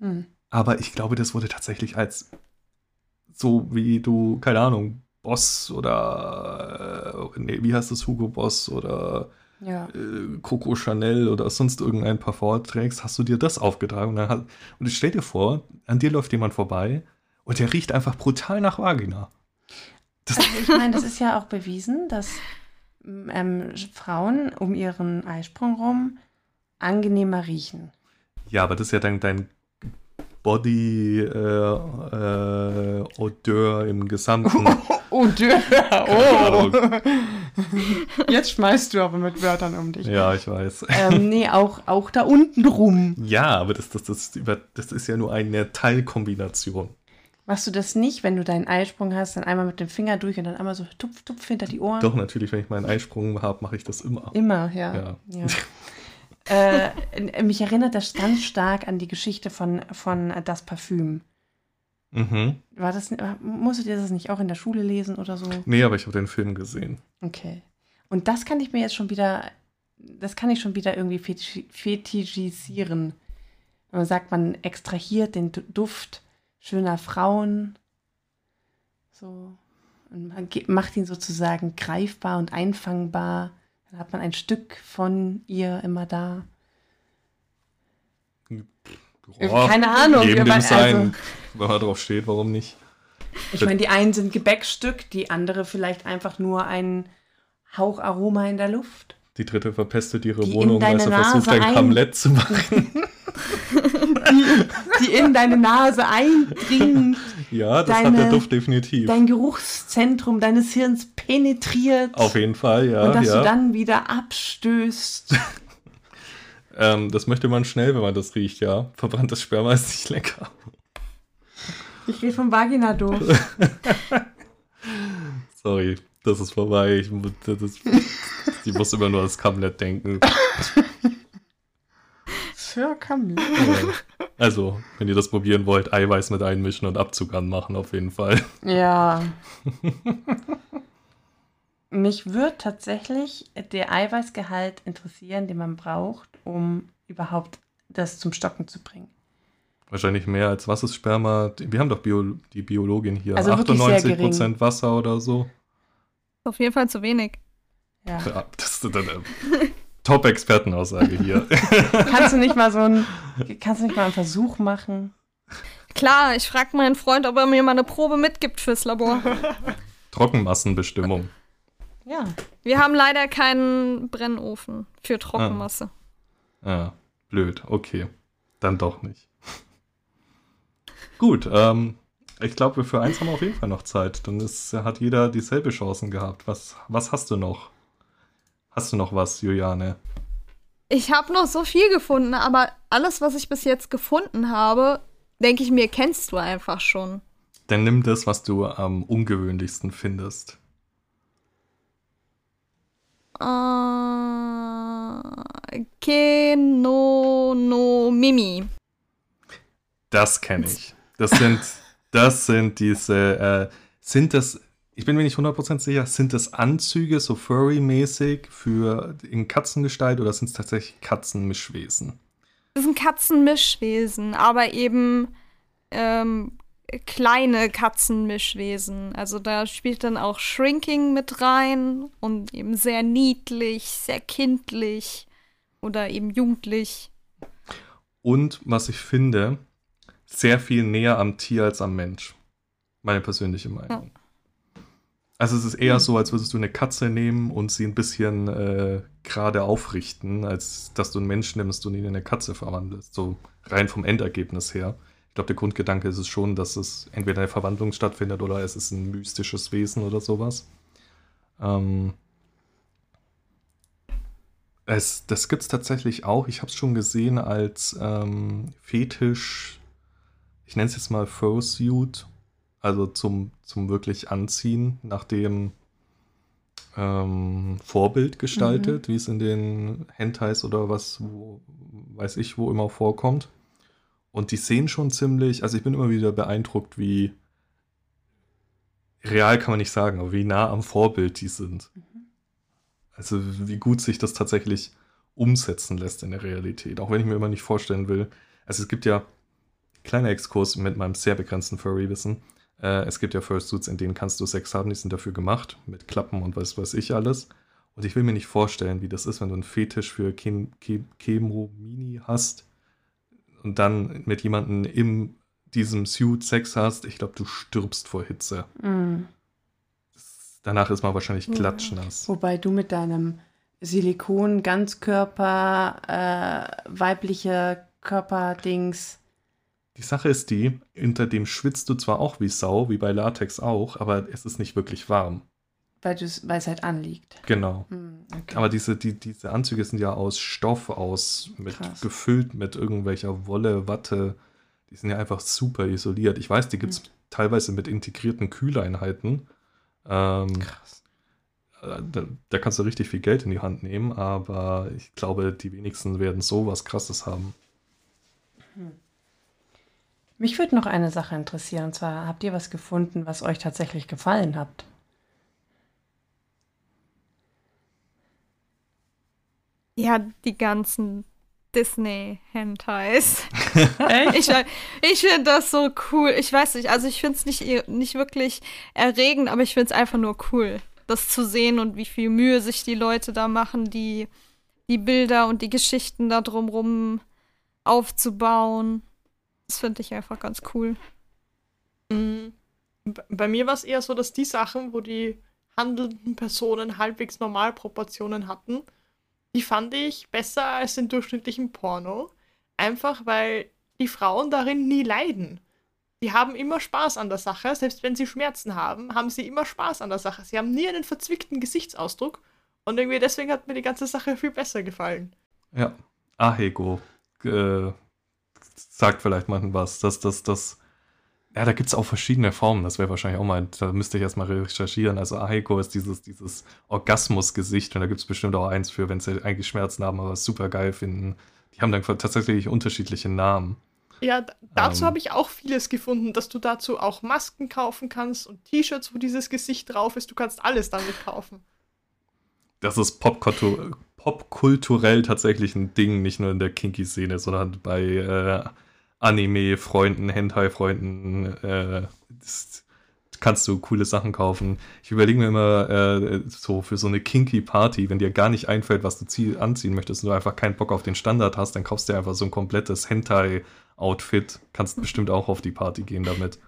Hm. Aber ich glaube, das wurde tatsächlich als so wie du, keine Ahnung, Boss oder äh, nee, wie heißt das, Hugo Boss oder Ja. äh, Coco Chanel oder sonst irgendein Parfum trägst, hast du dir das aufgetragen. Und, dann hat, und ich stell dir vor, an dir läuft jemand vorbei und der riecht einfach brutal nach Vagina. Das, Also ich meine, das ist ja auch bewiesen, dass ähm, Frauen um ihren Eisprung rum angenehmer riechen. ja, aber das ist ja dein, dein Body äh, äh, Odeur im Gesamten. Oh, Dürr. Ahnung. Jetzt schmeißt du aber mit Wörtern um dich. ja, ich weiß. Ähm, nee, auch, auch da unten rum. Ja, aber das, das, das, das ist ja nur eine Teilkombination. Machst du das nicht, wenn du deinen Eisprung hast, dann einmal mit dem Finger durch und dann einmal so tupf, tupf hinter die Ohren? Doch, natürlich, wenn ich meinen Eisprung habe, mache ich das immer. Immer, ja. Ja. ja. äh, mich erinnert das ganz stark an die Geschichte von, von Das Parfüm. Mhm. War das, musstet ihr das nicht auch in der Schule lesen oder so? Nee, aber ich habe den Film gesehen. Okay. Und das kann ich mir jetzt schon wieder, das kann ich schon wieder irgendwie fetisch, fetischisieren. Man sagt, man extrahiert den Du- Duft schöner Frauen. So. Und man macht ihn sozusagen greifbar und einfangbar. Dann hat man ein Stück von ihr immer da. Boah, Keine Ahnung. Jedem dem sein, also, wenn man drauf steht, warum nicht? ich meine, die einen sind Gebäckstück, die andere vielleicht einfach nur ein Haucharoma in der Luft. Die dritte verpestet ihre Die Wohnung, weil sie versucht, ein- Hamlet zu machen. die in deine Nase eindringt. Ja, das Deine- hat der Duft definitiv. dein Geruchszentrum deines Hirns penetriert. Auf jeden Fall, ja. und dass ja. du dann wieder abstößt. ähm, das möchte man schnell, wenn man das riecht, ja. Verbranntes Sperma ist nicht lecker. Ich rede vom Vagina-Duft. Sorry, das ist vorbei. Ich, das, das, ich muss immer nur ans Kamlet denken. Sir Camille. Ja. Also, wenn ihr das probieren wollt, Eiweiß mit einmischen und Abzug anmachen, auf jeden Fall. Ja. Mich würde tatsächlich der Eiweißgehalt interessieren, den man braucht, um überhaupt das zum Stocken zu bringen. Wahrscheinlich mehr als was ist Sperma? Wir haben doch Bio, die Biologin hier. Also wirklich sehr 98% gering. Wasser oder so. Auf jeden Fall zu wenig. Ja. Ja, das ist eine Top-Expertenaussage hier. Kannst du nicht mal so ein, kannst du nicht mal einen Versuch machen? Klar, ich frage meinen Freund, ob er mir mal eine Probe mitgibt fürs Labor. Trockenmassenbestimmung. Ja. Wir haben leider keinen Brennofen für Trockenmasse. Ja, blöd. Okay. Dann doch nicht. Gut, ähm, ich glaube, für eins haben wir auf jeden Fall noch Zeit. Dann ist, hat jeder dieselbe Chancen gehabt. Was, was hast du noch? Hast du noch was, Juliane? Ich habe noch so viel gefunden, aber alles, was ich bis jetzt gefunden habe, denke ich mir, kennst du einfach schon. Dann nimm das, was du am ungewöhnlichsten findest. Äh, Keno no Mimi. Das kenne ich. Das sind, das sind diese, äh, sind das, ich bin mir nicht 100% sicher, sind das Anzüge so furry-mäßig für in Katzengestalt oder sind es tatsächlich Katzenmischwesen? Das sind Katzenmischwesen, aber eben ähm, kleine Katzenmischwesen. Also da spielt dann auch Shrinking mit rein und eben sehr niedlich, sehr kindlich oder eben jugendlich. Und was ich finde, sehr viel näher am Tier als am Mensch. Meine persönliche Meinung. Also es ist eher so, als würdest du eine Katze nehmen und sie ein bisschen äh, gerade aufrichten, als dass du einen Mensch nimmst und ihn in eine Katze verwandelst. So rein vom Endergebnis her. Ich glaube, der Grundgedanke ist es schon, dass es entweder eine Verwandlung stattfindet oder es ist ein mystisches Wesen oder sowas. Ähm, es, das gibt es tatsächlich auch. Ich habe es schon gesehen als ähm, Fetisch, ich nenne es jetzt mal Fursuit, also zum, zum wirklich Anziehen, nach dem ähm, Vorbild gestaltet, wie es in den Hentais oder was, wo, weiß ich, wo immer vorkommt. Und die sehen schon ziemlich, also ich bin immer wieder beeindruckt, wie real kann man nicht sagen, aber wie nah am Vorbild die sind. Also wie gut sich das tatsächlich umsetzen lässt in der Realität. Auch wenn ich mir immer nicht vorstellen will. Also es gibt ja, kleiner Exkurs mit meinem sehr begrenzten Furry-Wissen, äh, es gibt ja Fursuits, in denen kannst du Sex haben, die sind dafür gemacht, mit Klappen und was weiß ich alles. Und ich will mir nicht vorstellen, wie das ist, wenn du einen Fetisch für Chemo Mini hast und dann mit jemandem in diesem Suit Sex hast. Ich glaube, du stirbst vor Hitze. Mhm. Danach ist man wahrscheinlich klatschnass. Wobei du mit deinem Silikon, Ganzkörper, äh, weiblicher Körperdings. Die Sache ist die, unter dem schwitzt du zwar auch wie Sau, wie bei Latex auch, aber es ist nicht wirklich warm. Weil, es halt anliegt. Genau. Hm, okay. Aber diese, die, diese Anzüge sind ja aus Stoff, aus mit, Krass. gefüllt mit irgendwelcher Wolle, Watte. Die sind ja einfach super isoliert. Ich weiß, die gibt es teilweise mit integrierten Kühleinheiten. Ähm, Krass. äh, da, da kannst du richtig viel Geld in die Hand nehmen, aber ich glaube, die wenigsten werden sowas krasses haben. Mich würde noch eine Sache interessieren. Und zwar, habt ihr was gefunden, was euch tatsächlich gefallen habt? Ja, die ganzen Disney-Hentais. Ich, ich finde das so cool. Ich weiß nicht, also ich finde es nicht, nicht wirklich erregend, aber ich finde es einfach nur cool, das zu sehen und wie viel Mühe sich die Leute da machen, die, die Bilder und die Geschichten da drumrum aufzubauen. Das finde ich einfach ganz cool. B- Bei mir war es eher so, dass die Sachen, wo die handelnden Personen halbwegs Normalproportionen hatten, die fand ich besser als den durchschnittlichen Porno. Einfach weil die Frauen darin nie leiden. die haben immer Spaß an der Sache. Selbst wenn sie Schmerzen haben, haben sie immer Spaß an der Sache. Sie haben nie einen verzwickten Gesichtsausdruck. Und irgendwie deswegen hat mir die ganze Sache viel besser gefallen. Ja, Ahego äh, sagt vielleicht mal was. Das, das, das, ja, da gibt es auch verschiedene Formen. Das wäre wahrscheinlich auch mal, da müsste ich erstmal recherchieren. Also Ahego ist dieses, dieses Orgasmusgesicht und da gibt es bestimmt auch eins für, wenn sie eigentlich Schmerzen haben, aber es super geil finden. Die haben dann tatsächlich unterschiedliche Namen. Ja, dazu Ähm. habe ich auch vieles gefunden, dass du dazu auch Masken kaufen kannst und T-Shirts, wo dieses Gesicht drauf ist. Du kannst alles damit kaufen. Das ist popkultu- popkulturell tatsächlich ein Ding, nicht nur in der Kinky-Szene, sondern bei äh, Anime-Freunden, Hentai-Freunden äh, kannst du coole Sachen kaufen. Ich überlege mir immer äh, so für so eine Kinky-Party, wenn dir gar nicht einfällt, was du zieh- anziehen möchtest und du einfach keinen Bock auf den Standard hast, dann kaufst du dir einfach so ein komplettes Hentai-Outfit. Kannst bestimmt auch auf die Party gehen damit.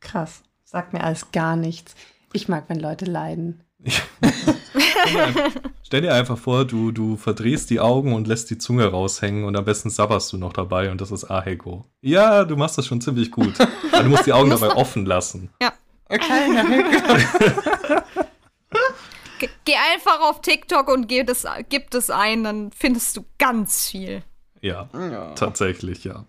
Krass. Sagt mir alles gar nichts. Ich mag, wenn Leute leiden. Stell dir einfach- vor, du, du verdrehst die Augen und lässt die Zunge raushängen und am besten sabberst du noch dabei und das ist Aheko. Ja, du machst das schon ziemlich gut. Aber du musst die Augen dabei offen lassen. Okay, Ge geh einfach auf TikTok und gib das, gib das ein, dann findest du ganz viel. Ja, tatsächlich, ja.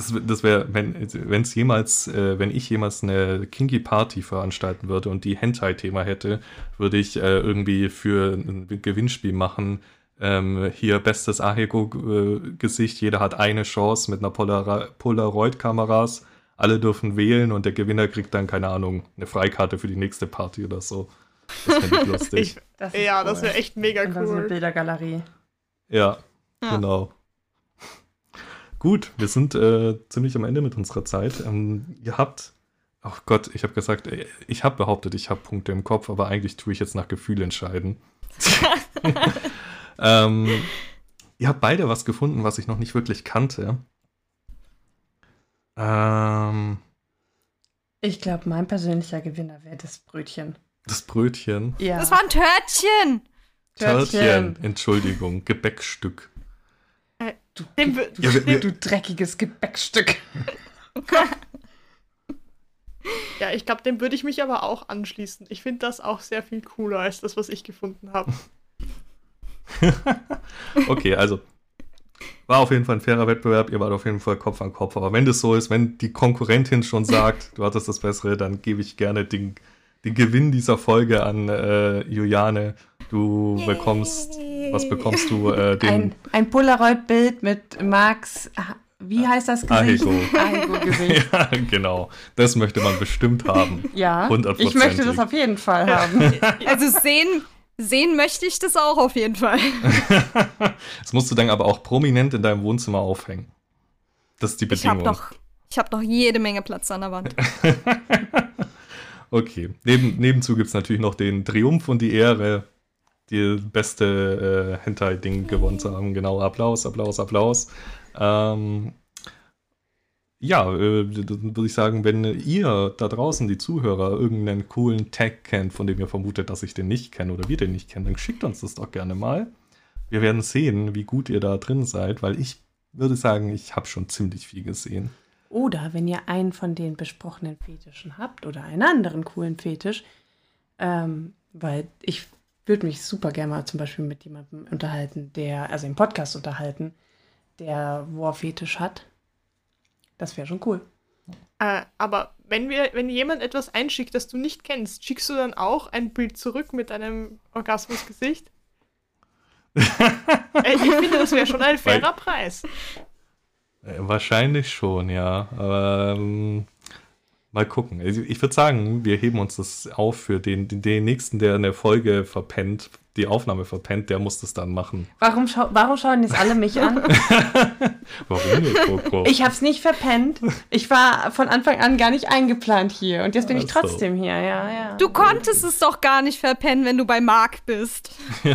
Das, das wäre, wenn es jemals, äh, wenn ich jemals eine Kinky Party veranstalten würde und die Hentai-Thema hätte, würde ich äh, irgendwie für ein Gewinnspiel machen. Ähm, hier bestes Aheko-Gesicht, jeder hat eine Chance mit einer Polara Polaroid-Kameras. Alle dürfen wählen und der Gewinner kriegt dann, keine Ahnung, eine Freikarte für die nächste Party oder so. Das finde ich lustig. Ich, Das ja, cool. das wäre echt mega Und dann so eine cool. Bildergalerie. Ja, Ja. genau. Gut, wir sind äh, ziemlich am Ende mit unserer Zeit. Ähm, ihr habt, oh Gott, ich habe gesagt, äh, ich habe behauptet, ich habe Punkte im Kopf, aber eigentlich tue ich jetzt nach Gefühl entscheiden. ähm, ihr habt beide was gefunden, was ich noch nicht wirklich kannte. Ähm, Ich glaube, mein persönlicher Gewinner wäre das Brötchen. das Brötchen. Ja. Das war ein Törtchen. Törtchen, Entschuldigung, Gebäckstück. Du, Dem wür- Ja, wir, du dreckiges Gebäckstück. Ja, ich glaube, dem würde ich mich aber auch anschließen. Ich finde das auch sehr viel cooler als das, was ich gefunden habe. Okay, also war auf jeden Fall ein fairer Wettbewerb. Ihr wart auf jeden Fall Kopf an Kopf. Aber wenn das so ist, wenn die Konkurrentin schon sagt, du hattest das Bessere, dann gebe ich gerne den, den Gewinn dieser Folge an äh, Juliane. Du bekommst, was bekommst du? Äh, den Ein, ein Polaroid-Bild mit Max, ah, wie heißt das Gesicht? Ahego. Ahego-Gesicht. ja, genau. Das möchte man bestimmt haben. Ja, ich Hundertprozentig. möchte das auf jeden Fall haben. Also sehen, sehen möchte ich das auch auf jeden Fall. Das musst du dann aber auch prominent in deinem Wohnzimmer aufhängen. Das ist die Ich habe Bedingung. noch, ich hab noch jede Menge Platz an der Wand. Okay. Neben, nebenzu gibt es natürlich noch den Triumph und die Ehre, die beste äh, Hentai-Ding gewonnen zu haben. Genau, Applaus, Applaus, Applaus. Ähm, ja, äh, würde ich sagen, wenn ihr da draußen, die Zuhörer, irgendeinen coolen Tag kennt, von dem ihr vermutet, dass ich den nicht kenne oder wir den nicht kennen, dann schickt uns das doch gerne mal. Wir werden sehen, wie gut ihr da drin seid, weil ich würde sagen, ich habe schon ziemlich viel gesehen. Oder wenn ihr einen von den besprochenen Fetischen habt oder einen anderen coolen Fetisch, ähm, weil ich würde mich super gerne mal zum Beispiel mit jemandem unterhalten, der, also im Podcast unterhalten, der War-Fetisch hat. Das wäre schon cool. Äh, aber wenn wir, wenn jemand etwas einschickt, das du nicht kennst, schickst du dann auch ein Bild zurück mit einem Orgasmusgesicht? äh, ich finde, das wäre schon ein fairer Preis. Äh, Wahrscheinlich schon, ja. Aber ähm, mal gucken. Also Ich würde sagen, wir heben uns das auf für den, den, nächsten, der eine Folge verpennt, die Aufnahme verpennt, der muss das dann machen. Warum, schau warum schauen jetzt alle mich an? Warum nicht, Coco? Ich habe es nicht verpennt. Ich war von Anfang an gar nicht eingeplant hier. Und jetzt bin ich Ach so. trotzdem hier, ja, ja. Du konntest es doch gar nicht verpennen, wenn du bei Marc bist.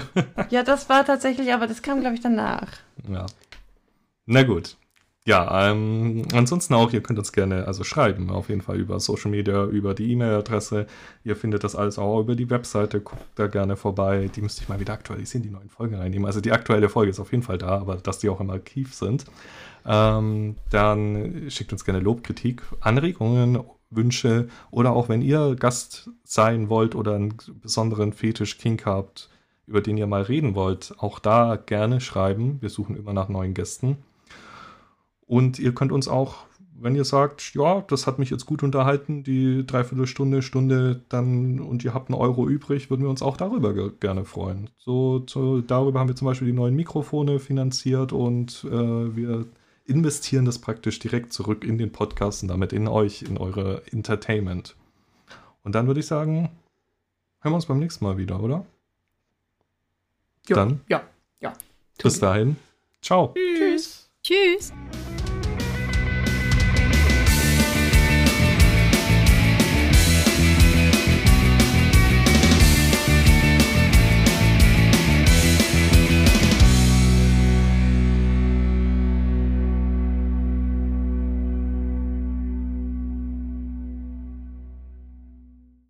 Ja, das war tatsächlich, aber das kam, glaube ich, danach. ja. Na gut. Ja, ähm, ansonsten auch, ihr könnt uns gerne also schreiben, auf jeden Fall über Social Media, über die E-Mail-Adresse. Ihr findet das alles auch über die Webseite, guckt da gerne vorbei. Die müsste ich mal wieder aktualisieren, die neuen Folgen reinnehmen. Also die aktuelle Folge ist auf jeden Fall da, aber dass die auch im Archiv sind. Ähm, dann schickt uns gerne Lob, Kritik, Anregungen, Wünsche oder auch wenn ihr Gast sein wollt oder einen besonderen Fetisch-Kink habt, über den ihr mal reden wollt, auch da gerne schreiben. Wir suchen immer nach neuen Gästen. Und ihr könnt uns auch, wenn ihr sagt, ja, das hat mich jetzt gut unterhalten, die Dreiviertelstunde, Stunde, dann und ihr habt einen Euro übrig, würden wir uns auch darüber ge gerne freuen. So, so, darüber haben wir zum Beispiel die neuen Mikrofone finanziert und äh, wir investieren das praktisch direkt zurück in den Podcast und damit in euch, in eure Entertainment. Und dann würde ich sagen, hören wir uns beim nächsten Mal wieder, oder? Ja, Dann ja, ja. bis dahin. Ciao. Tschüss. Tschüss.